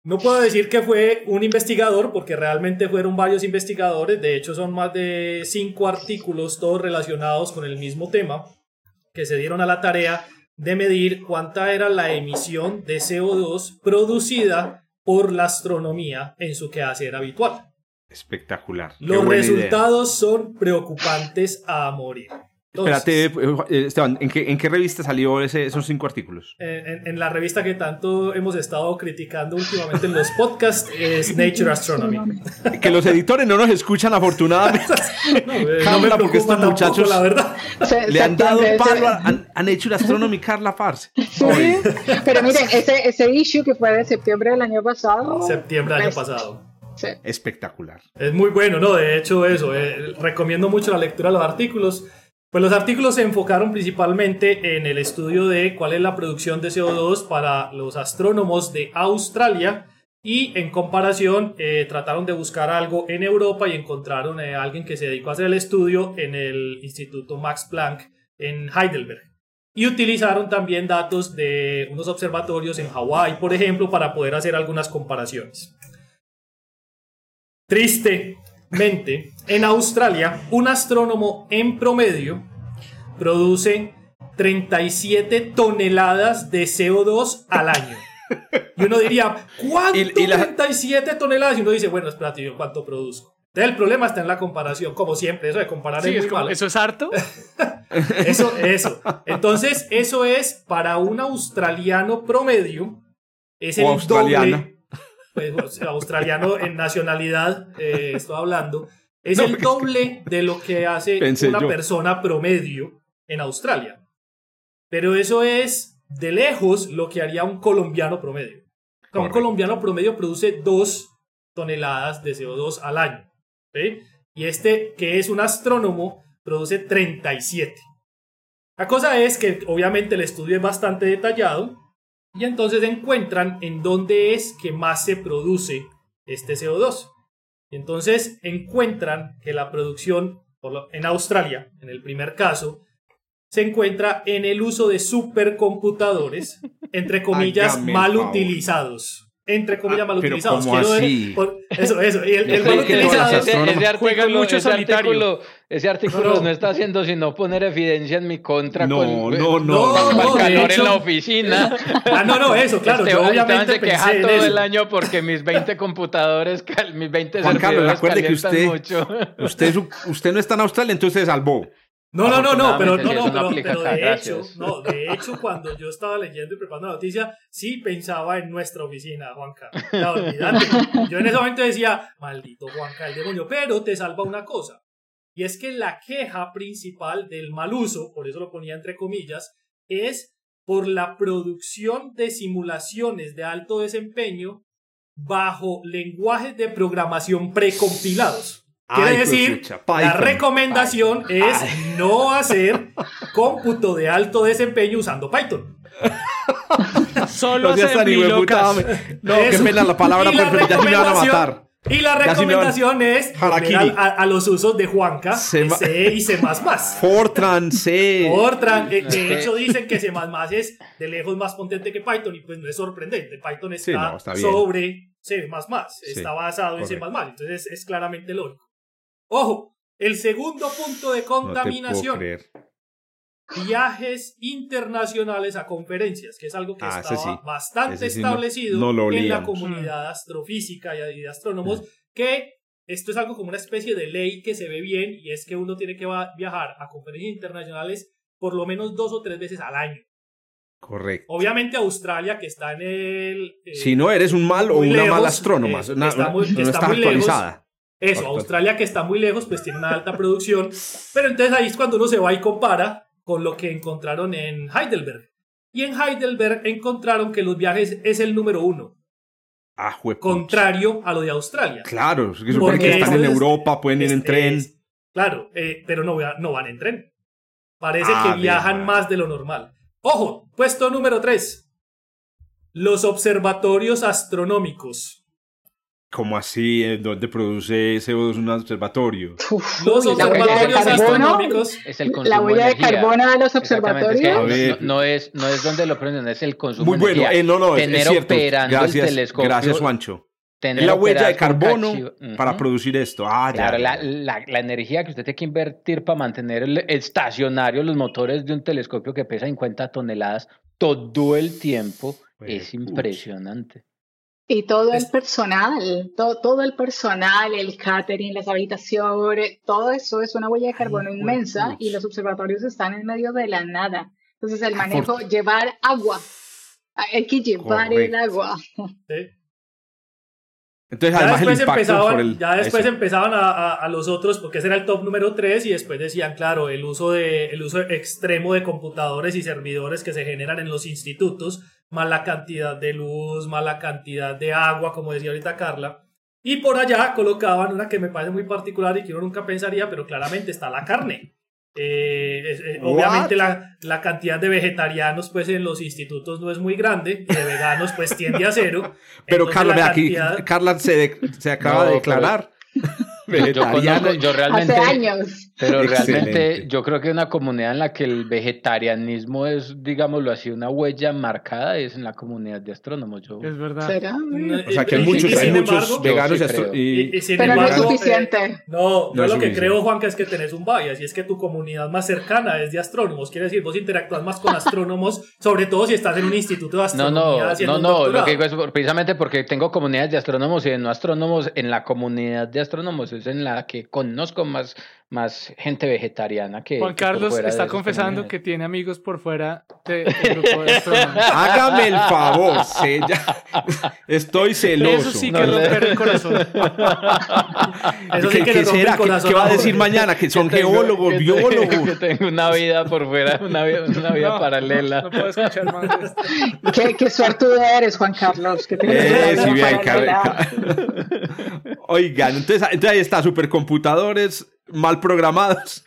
No puedo decir que fue un investigador, porque realmente fueron varios investigadores, de hecho son más de cinco artículos, todos relacionados con el mismo tema, que se dieron a la tarea de medir cuánta era la emisión de CO2 producida por la astronomía en su quehacer habitual. Espectacular. Los idea. resultados son preocupantes a morir. Espérate, eh, Esteban, ¿en qué, en qué revista salió ese- esos cinco artículos? En, en- en la revista que tanto hemos estado criticando últimamente en los podcasts es Nature Astronomy. Que los editores no nos escuchan afortunadamente. No, eh, no me Carla, porque estos tampoco, muchachos la verdad. Se- Le han dado septiembre, palo ese- a, hecho la Astronomy Carla Farce. Sí, pero miren, ese, ese issue que fue de septiembre del año pasado. Septiembre del año pues, pasado. sí. Espectacular. Es muy bueno, ¿no? De hecho, eso, eh, recomiendo mucho la lectura de los artículos. Pues los artículos se enfocaron principalmente en el estudio de cuál es la producción de CO2 para los astrónomos de Australia y en comparación eh, trataron de buscar algo en Europa y encontraron a alguien que se dedicó a hacer el estudio en el Instituto Max Planck en Heidelberg. Y utilizaron también datos de unos observatorios en Hawái, por ejemplo, para poder hacer algunas comparaciones. Tristemente, en Australia, un astrónomo en promedio produce 37 toneladas de CO2 al año. Y uno diría, ¿cuánto? Y- y la- 37 toneladas. Y uno dice, bueno, espérate, ¿yo cuánto produzco? Entonces, el problema está en la comparación, como siempre, eso de comparar Sí, es es muy como, malo. ¿Eso es harto? Eso, eso. Entonces, eso es para un australiano promedio. Es O el australiana. doble. Pues, australiano en nacionalidad, eh, estoy hablando. Es No, el porque- doble de lo que hace una yo. persona promedio en Australia. Pero eso es de lejos lo que haría un colombiano promedio. O sea, un colombiano promedio produce 2 toneladas de CO2 al año. ¿sí? Y este, que es un astrónomo, produce 37. La cosa es que obviamente el estudio es bastante detallado y entonces encuentran en dónde es que más se produce este CO2. Y entonces encuentran que la producción por lo- en Australia, en el primer caso, se encuentra en el uso de supercomputadores, entre comillas, mal favor. utilizados. Entre comillas, Ah, mal pero utilizados. ¿cómo Quiero ver- así? por- eso, eso. Y el, mal utilizado. ese, artículo, mucho ese solitario. artículo, ese artículo No, no, no. está haciendo sino poner evidencia en mi contra No, con, no, no. No, con no, de calor hecho- en la oficina. Ah, no, no, eso, claro. yo Esteban, Esteban obviamente se queja todo eso. el año porque mis 20 computadores, cal- mis 20 Juan Carlos, recuerde que usted, mucho. usted, usted no está en Australia, entonces se salvó. No, no, no, no, pero, no, no, no pero, pero de gracias. hecho, no, de hecho, cuando yo estaba leyendo y preparando la noticia, sí pensaba en nuestra oficina, Juanca. Ya, olvídate. Yo en ese momento decía, maldito Juanca, el demonio, pero te salva una cosa. Y es que la queja principal del mal uso, por eso lo ponía entre comillas, es por la producción de simulaciones de alto desempeño bajo lenguajes de programación precompilados. Quiere Ay, decir, la Python. recomendación es no hacer cómputo de alto desempeño usando Python. Solo No hombre. No, qué Eso. pena la palabra, pero ya me van a matar. Y la recomendación es a, a- los usos de Juanca, Se de ma- C y C++. Fortran, C. Fortran, eh, Es de que- hecho dicen que C++ es de lejos más potente que Python y pues no es sorprendente. Python está, Sí, no, está sobre C++, Sí, está basado en correcto. C++, entonces es claramente lógico. Ojo, el segundo punto de No te puedo contaminación, creer. Viajes internacionales a conferencias, que es algo que Ah, estaba sí. bastante sí no- establecido no lo en la comunidad astrofísica y de astrónomos, que esto es algo como una especie de ley que se ve bien y es que uno tiene que viajar a conferencias internacionales por lo menos dos o tres veces al año. Correcto. Obviamente Australia, que está en el... eh, Si no eres un mal o una lejos, mala astrónoma, eh, una- está muy- no está está muy lejos. actualizada. Eso, Correcto. Australia que está muy lejos, pues tiene una alta producción. Pero entonces ahí es cuando uno se va y compara con lo que encontraron en Heidelberg. Y en Heidelberg encontraron que los viajes es el número uno, Ah, contrario a lo de Australia. Claro, que supone Porque que están en es- Europa, pueden ir en Es- tren. es- claro, eh, pero no, no van en tren. Parece Ah, que viajan verdad. más de lo normal. Ojo, puesto número 3. Los observatorios astronómicos. ¿Cómo así? ¿En ¿Dónde produce CO2 un observatorio? Uf, Los uy, la huella de observatorios carbono, astronómicos. Es el consumo la huella de energía. carbono de los Exactamente, es que observatorios. A ver. no, no es, no es donde lo prenden, es el consumo Muy de bueno, energía. eh, no, no, es, Tener es cierto. operando Gracias, el telescopio. gracias, Juancho. tener Es la huella de carbono para producir esto. Ah. Claro, ya, la, ya. la- la energía que usted tiene que invertir para mantener el estacionario los motores de un telescopio que pesa 50 toneladas todo el tiempo Pues, es impresionante. Y todo el personal, todo, todo el personal, el catering, las habitaciones, todo eso es una huella de carbono Ay, inmensa y los observatorios están en medio de la nada. Entonces el Ah, manejo, por- llevar agua, hay que llevar el agua. ¿sí? Entonces, Ya además, después empezaban, por el. ya después empezaban a, a- a los otros, porque ese era el top número 3, y después decían, claro, el uso, de, el uso extremo de computadores y servidores que se generan en los institutos, más la cantidad de luz, más la cantidad de agua, como decía ahorita Carla. Y por allá colocaban una que me parece muy particular y que uno nunca pensaría, pero claramente está la carne. Eh, eh, obviamente la, la cantidad de vegetarianos pues en los institutos no es muy grande y de veganos pues tiende a cero. Pero Entonces, Carla, la vea, aquí cantidad- Carla se, de- se acaba No, de declarar. Yo, yo vegetariana. conozco- yo realmente, Hace años. pero Excelente. realmente yo creo que una comunidad en la que el vegetarianismo es, digámoslo así, una huella marcada es en la comunidad de astrónomos. Yo, Es verdad. ¿Será? O sea, que hay muchos, y hay muchos embargo- veganos y, Yo sí astro- creo. y- Y- y sin Pero no es suficiente. eh, no, No yo lo que creo, Juanca, es que tenés un bias y es que tu comunidad más cercana es de astrónomos. Quiere decir, vos interactúas más con astrónomos, sobre todo si estás en un instituto de No, astronomía no, no, un no, lo que digo es precisamente porque tengo comunidades de astrónomos y de no astrónomos, en la comunidad de astrónomos es en la que conozco más, más gente vegetariana que... Juan Carlos está confesando que tiene amigos por fuera del grupo de. Hágame el favor, se- ya- estoy celoso. Eso sí que no. romper el corazón. Eso sí ¿Qué, que qué será? el ¿Qué, corazón qué va a decir mañana? Que son Que tengo- geólogos, que tengo- biólogos. Que tengo una vida por fuera, una vida, una vida No, paralela. No puedo escuchar más de esto. ¿Qué, qué suertudo eres, Juan Carlos. Que tienes una Eh, vida sí, bien, Oigan, entonces, entonces ahí está, supercomputadores mal programados.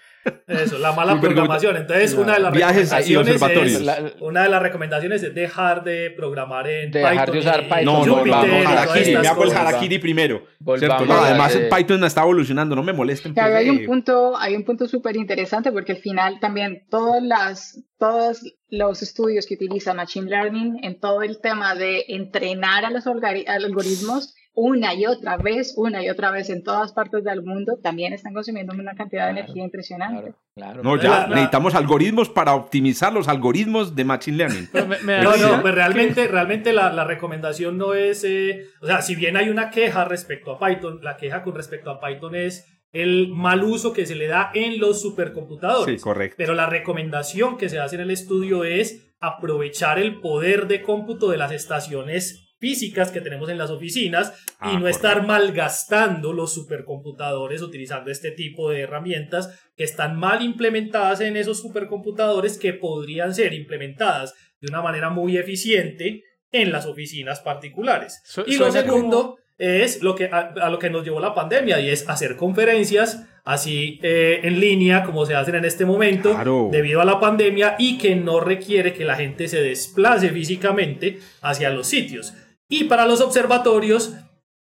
Eso, la mala programación. Entonces, una de las Viajes recomendaciones es, La- una de las recomendaciones es dejar de programar en Dejar Python de usar Python. No, no, Jupyter no, no, harakiri, me hago el harakiri primero. No, además eh, Python está evolucionando, no me molesten. Claro, pues, hay un eh. punto, hay un punto súper interesante porque al final también todas las, todos los estudios que utilizan Machine Learning en todo el tema de entrenar a los algori- algoritmos una y otra vez, una y otra vez en todas partes del mundo, también están consumiendo una cantidad de Claro, energía impresionante. Claro, claro. No, ya necesitamos algoritmos para optimizar los algoritmos de Machine Learning. Pero me, me da No, no, pues realmente, realmente la, la recomendación no es, eh, o sea, si bien hay una queja respecto a Python, la queja con respecto a Python es el mal uso que se le da en los supercomputadores. Sí, correcto. Pero la recomendación que se hace en el estudio es aprovechar el poder de cómputo de las estaciones físicas que tenemos en las oficinas Ah, y no estar correcto. malgastando los supercomputadores utilizando este tipo de herramientas que están mal implementadas en esos supercomputadores que podrían ser implementadas de una manera muy eficiente en las oficinas particulares. Su- y lo segundo es lo que, a, a lo que nos llevó la pandemia y es hacer conferencias así eh, en línea como se hacen en este momento Claro. debido a la pandemia y que no requiere que la gente se desplace físicamente hacia los sitios. Y para los observatorios,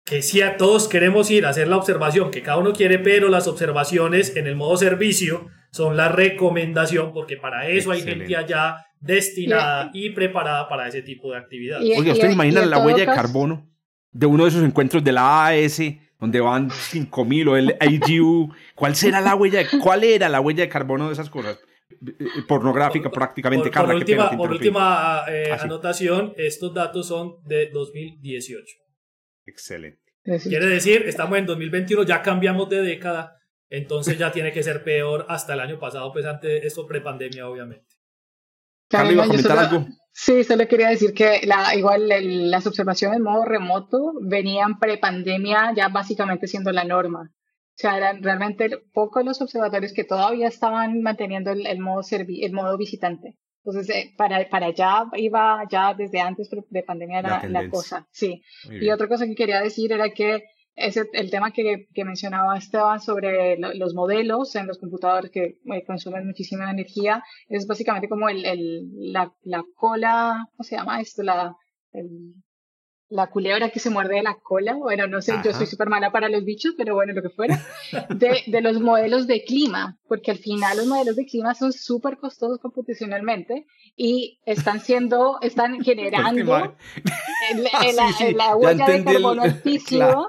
que sí a todos queremos ir a hacer la observación que cada uno quiere, pero las observaciones en el modo servicio son la recomendación porque para eso hay Excelente. gente allá destinada y preparada para ese tipo de actividad. Y- Oiga, y- ¿ustedes y imaginan la huella de caso- carbono de uno de esos encuentros de la AAS donde van 5000 o el AGU? ¿Cuál será la huella? de- ¿Cuál era la huella de carbono de esas cosas? Eh, Pornográfica prácticamente, por, por Carla, última, por eh, anotación, estos datos son de 2018. Excelente. Quiere decir, estamos en 2021, ya cambiamos de década, entonces ya tiene que ser peor hasta el año pasado, pues antes esto prepandemia, obviamente. Carla, ¿iba a comentar algo? Sí, solo quería decir que la, igual el- las observaciones en modo remoto venían pre-pandemia ya básicamente siendo la norma. O sea, eran realmente pocos los observatorios que todavía estaban manteniendo el, el modo servi- el modo visitante. Entonces, eh, para, para allá iba ya desde antes de pandemia La la, la cosa. Sí. Y otra cosa que quería decir era que ese, el tema que, que mencionaba Esteban sobre lo- los modelos en los computadores que eh, consumen muchísima energía es básicamente como el, el, la, la cola, ¿cómo se llama esto? La, el- la culebra que se muerde de la cola. Bueno, no sé, yo soy súper mala para los bichos, pero bueno, lo que fuera. De, de los modelos de clima, porque al final los modelos de clima son súper costosos computacionalmente y están siendo, están generando el- el- Ah, la, la huella de carbono claro.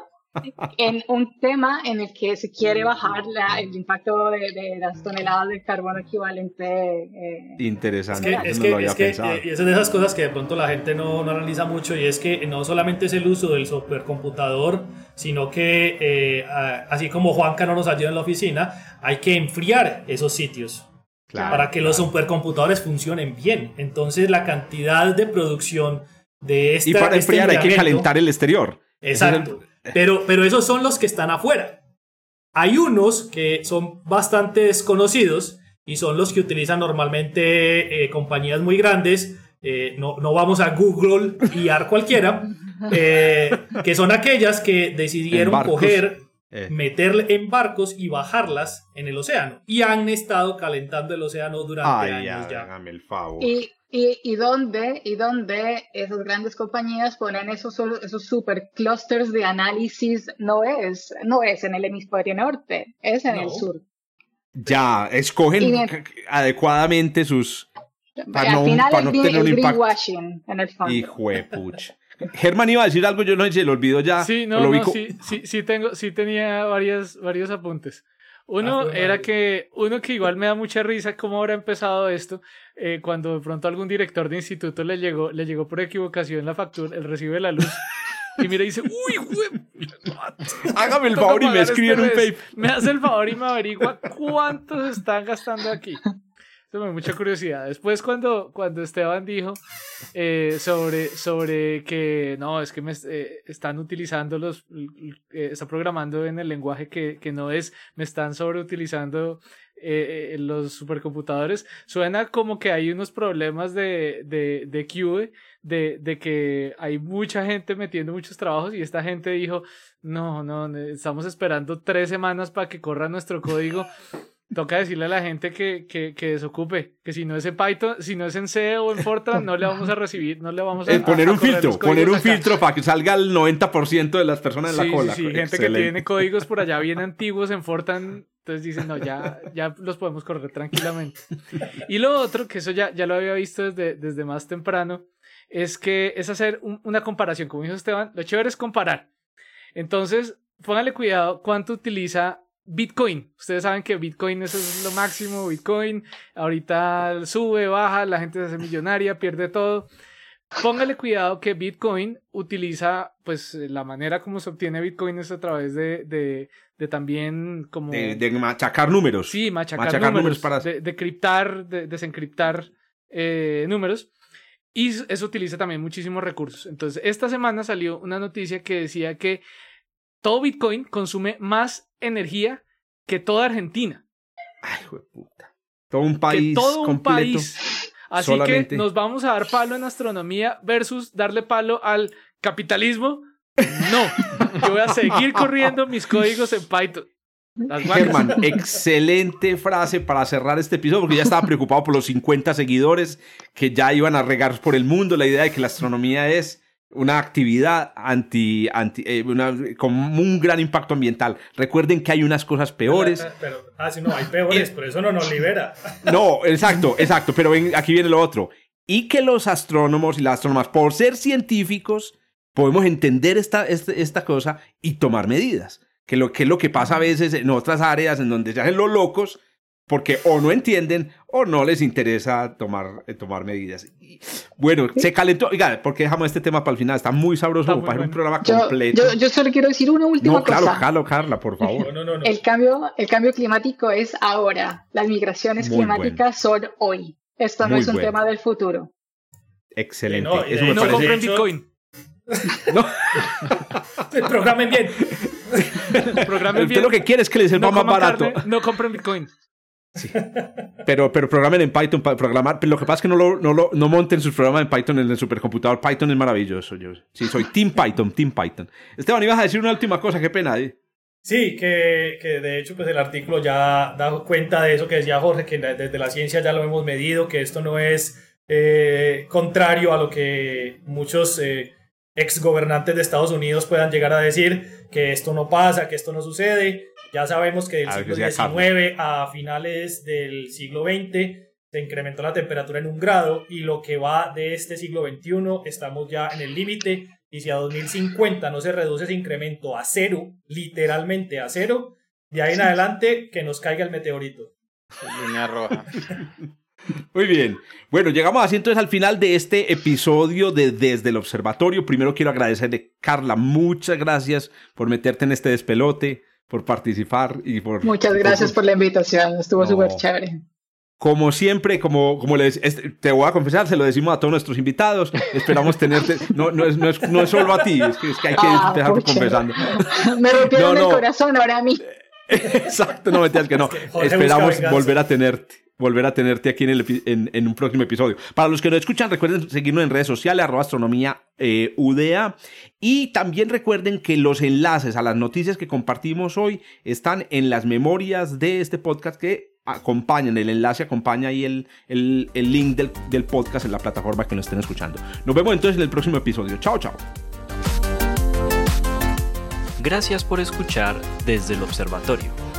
En un tema en el que se quiere bajar la- el impacto de, de las toneladas de carbono equivalente. eh, Es Interesante. que, eso es no que, lo había es que pensado. eh, es de esas cosas que de pronto la gente no, no analiza mucho y es que no solamente es el uso del supercomputador, sino que eh, a- así como Juanca no nos ayuda en la oficina, hay que enfriar esos sitios Claro, para que los claro. supercomputadores funcionen bien. Entonces la cantidad de producción de esta, Y para este enfriar hay que calentar el exterior. Exacto. Pero, pero esos son los que están afuera. Hay unos que son bastante desconocidos y son los que utilizan normalmente eh, compañías muy grandes. eh, no, no vamos a Google y a cualquiera, eh, que son aquellas que decidieron coger, Eh, meterle en barcos y bajarlas en el océano. Y han estado calentando el océano durante Ay, años ya. hágame el favor. y, y, y dónde y dónde esas grandes compañías ponen esos, esos super clusters de análisis no es no es en el hemisferio norte es en el sur Ya, escogen Y bien. adecuadamente sus... Para al no- final para no tener un greenwashing en el fondo Hijo de pucha. Germán iba a decir algo, yo no sé, se lo olvidó ya. Sí, no, lo no, sí, sí tengo, sí tenía varias, varios apuntes. Uno Ah, era que, uno que igual me da mucha risa cómo habrá empezado esto, eh, cuando de pronto algún director de instituto le llegó, le llegó por equivocación la factura, el recibo de la luz, y mira y dice, uy, güey, Hágame el favor y me pagar escribe este un mes". paper. Me hace el favor y me averigua cuántos están gastando aquí. Eso me da mucha curiosidad. Después cuando, cuando Esteban dijo eh, sobre, sobre que no, es que me eh, están utilizando los, eh, está programando en el lenguaje que, que no es, me están sobreutilizando eh, los supercomputadores, suena como que hay unos problemas de, de, de de, de que hay mucha gente metiendo muchos trabajos y esta gente dijo, no, no, estamos esperando tres semanas para que corra nuestro código. Toca decirle a la gente que, que, que desocupe, que si no es en Python, si no es en C o en Fortran, no le vamos a recibir, no le vamos a, Eh, poner a- a un filtro, poner un acá. filtro para que salga el 90% de las personas en Sí, la cola. sí, sí, gente que Excelente. tiene códigos por allá bien antiguos en Fortran, entonces dicen, no, ya, ya los podemos correr tranquilamente. Y lo otro, que eso ya, ya lo había visto desde, desde más temprano, es que es hacer un- una comparación, como dijo Esteban, lo chévere es comparar. Entonces, póngale cuidado cuánto utiliza Bitcoin. Ustedes saben que Bitcoin eso es lo máximo, Bitcoin ahorita sube, baja, la gente se hace millonaria, pierde todo. Póngale cuidado que Bitcoin utiliza, pues la manera como se obtiene Bitcoin es a través de, de, de también como... De, de machacar números. Sí, machacar, machacar números, números para- de, de criptar, de, desencriptar eh, números. Y eso utiliza también muchísimos recursos. Entonces, esta semana salió una noticia que decía que todo Bitcoin consume más energía que toda Argentina. Ay, hijo de puta. Todo un país que todo un completo. país. Así solamente- que nos vamos a dar palo en astronomía versus darle palo al capitalismo. No, yo voy a seguir corriendo mis códigos en Python. Germán, excelente frase para cerrar este episodio porque ya estaba preocupado por los 50 seguidores que ya iban a regar por el mundo la idea de que la astronomía es una actividad anti, anti eh, una, con un gran impacto ambiental. Recuerden que hay unas cosas peores. Pero, ah, sí, no, hay peores, pero eso no nos libera. No, exacto, exacto, pero ven, aquí viene lo otro. Y que los astrónomos y las astrónomas, por ser científicos, podemos entender esta, esta, esta cosa y tomar medidas. Que lo que es lo que pasa a veces en otras áreas en donde se hacen los locos porque o no entienden o no les interesa tomar, eh, tomar medidas. bueno, se calentó. Oiga, ¿por qué dejamos este tema para el final? Está muy sabroso para un programa completo. Yo, solo quiero decir una última no, claro, cosa. Claro, Carla, por favor. el, cambio, el cambio climático es ahora. Las migraciones climáticas son hoy. Esto no es un tema del futuro. Excelente. No, Eso me no parece... compren Bitcoin. No. Programen bien. Programen bien. Usted lo que quiere es que les sea no más barato. no compren Bitcoin. Sí. Pero, pero programen en Python para programar. Lo que pasa es que no, lo, no, monten sus programas en Python en el supercomputador. Python es maravilloso. Yo sí, soy Team Python, Team Python. Esteban, ibas a decir una última cosa, qué pena. ¿eh? Sí, que, de hecho pues el artículo ya da cuenta de eso que decía Jorge, que desde la ciencia ya lo hemos medido, que esto no es eh, contrario a lo que muchos eh, ex gobernantes de Estados Unidos puedan llegar a decir, que esto no pasa, que esto no sucede. Ya sabemos que del siglo XIX a finales del siglo XX se incrementó la temperatura en un grado y lo que va de este siglo XXI estamos ya en el límite y si a 2050 no se reduce ese incremento a cero, literalmente a cero, de ahí en adelante que nos caiga el meteorito. Línea roja. Muy bien. Bueno, llegamos así entonces al final de este episodio de Desde el Observatorio. Primero quiero agradecerle, Carla, muchas gracias por meterte en este despelote, por participar y por... Muchas gracias por, la invitación, estuvo súper chévere. Como siempre, como, como les, te voy a confesar, se lo decimos a todos nuestros invitados, esperamos tenerte, no, no, es, no, es, no es solo a ti, es que, es que hay que ah, dejar confesando. Me rompieron no, el corazón ahora a mí. Exacto, no me que no. Esperamos volver a tenerte volver a tenerte aquí en, el, en, un próximo episodio. Para los que no escuchan, recuerden seguirnos en redes sociales, arroba astronomía eh, UDA. Y también recuerden que los enlaces a las noticias que compartimos hoy están en las memorias de este podcast que acompañan, el enlace acompaña ahí el, el, el link del, del podcast en la plataforma que nos estén escuchando. Nos vemos entonces en el próximo episodio. Chao, chao. Gracias por escuchar desde el observatorio.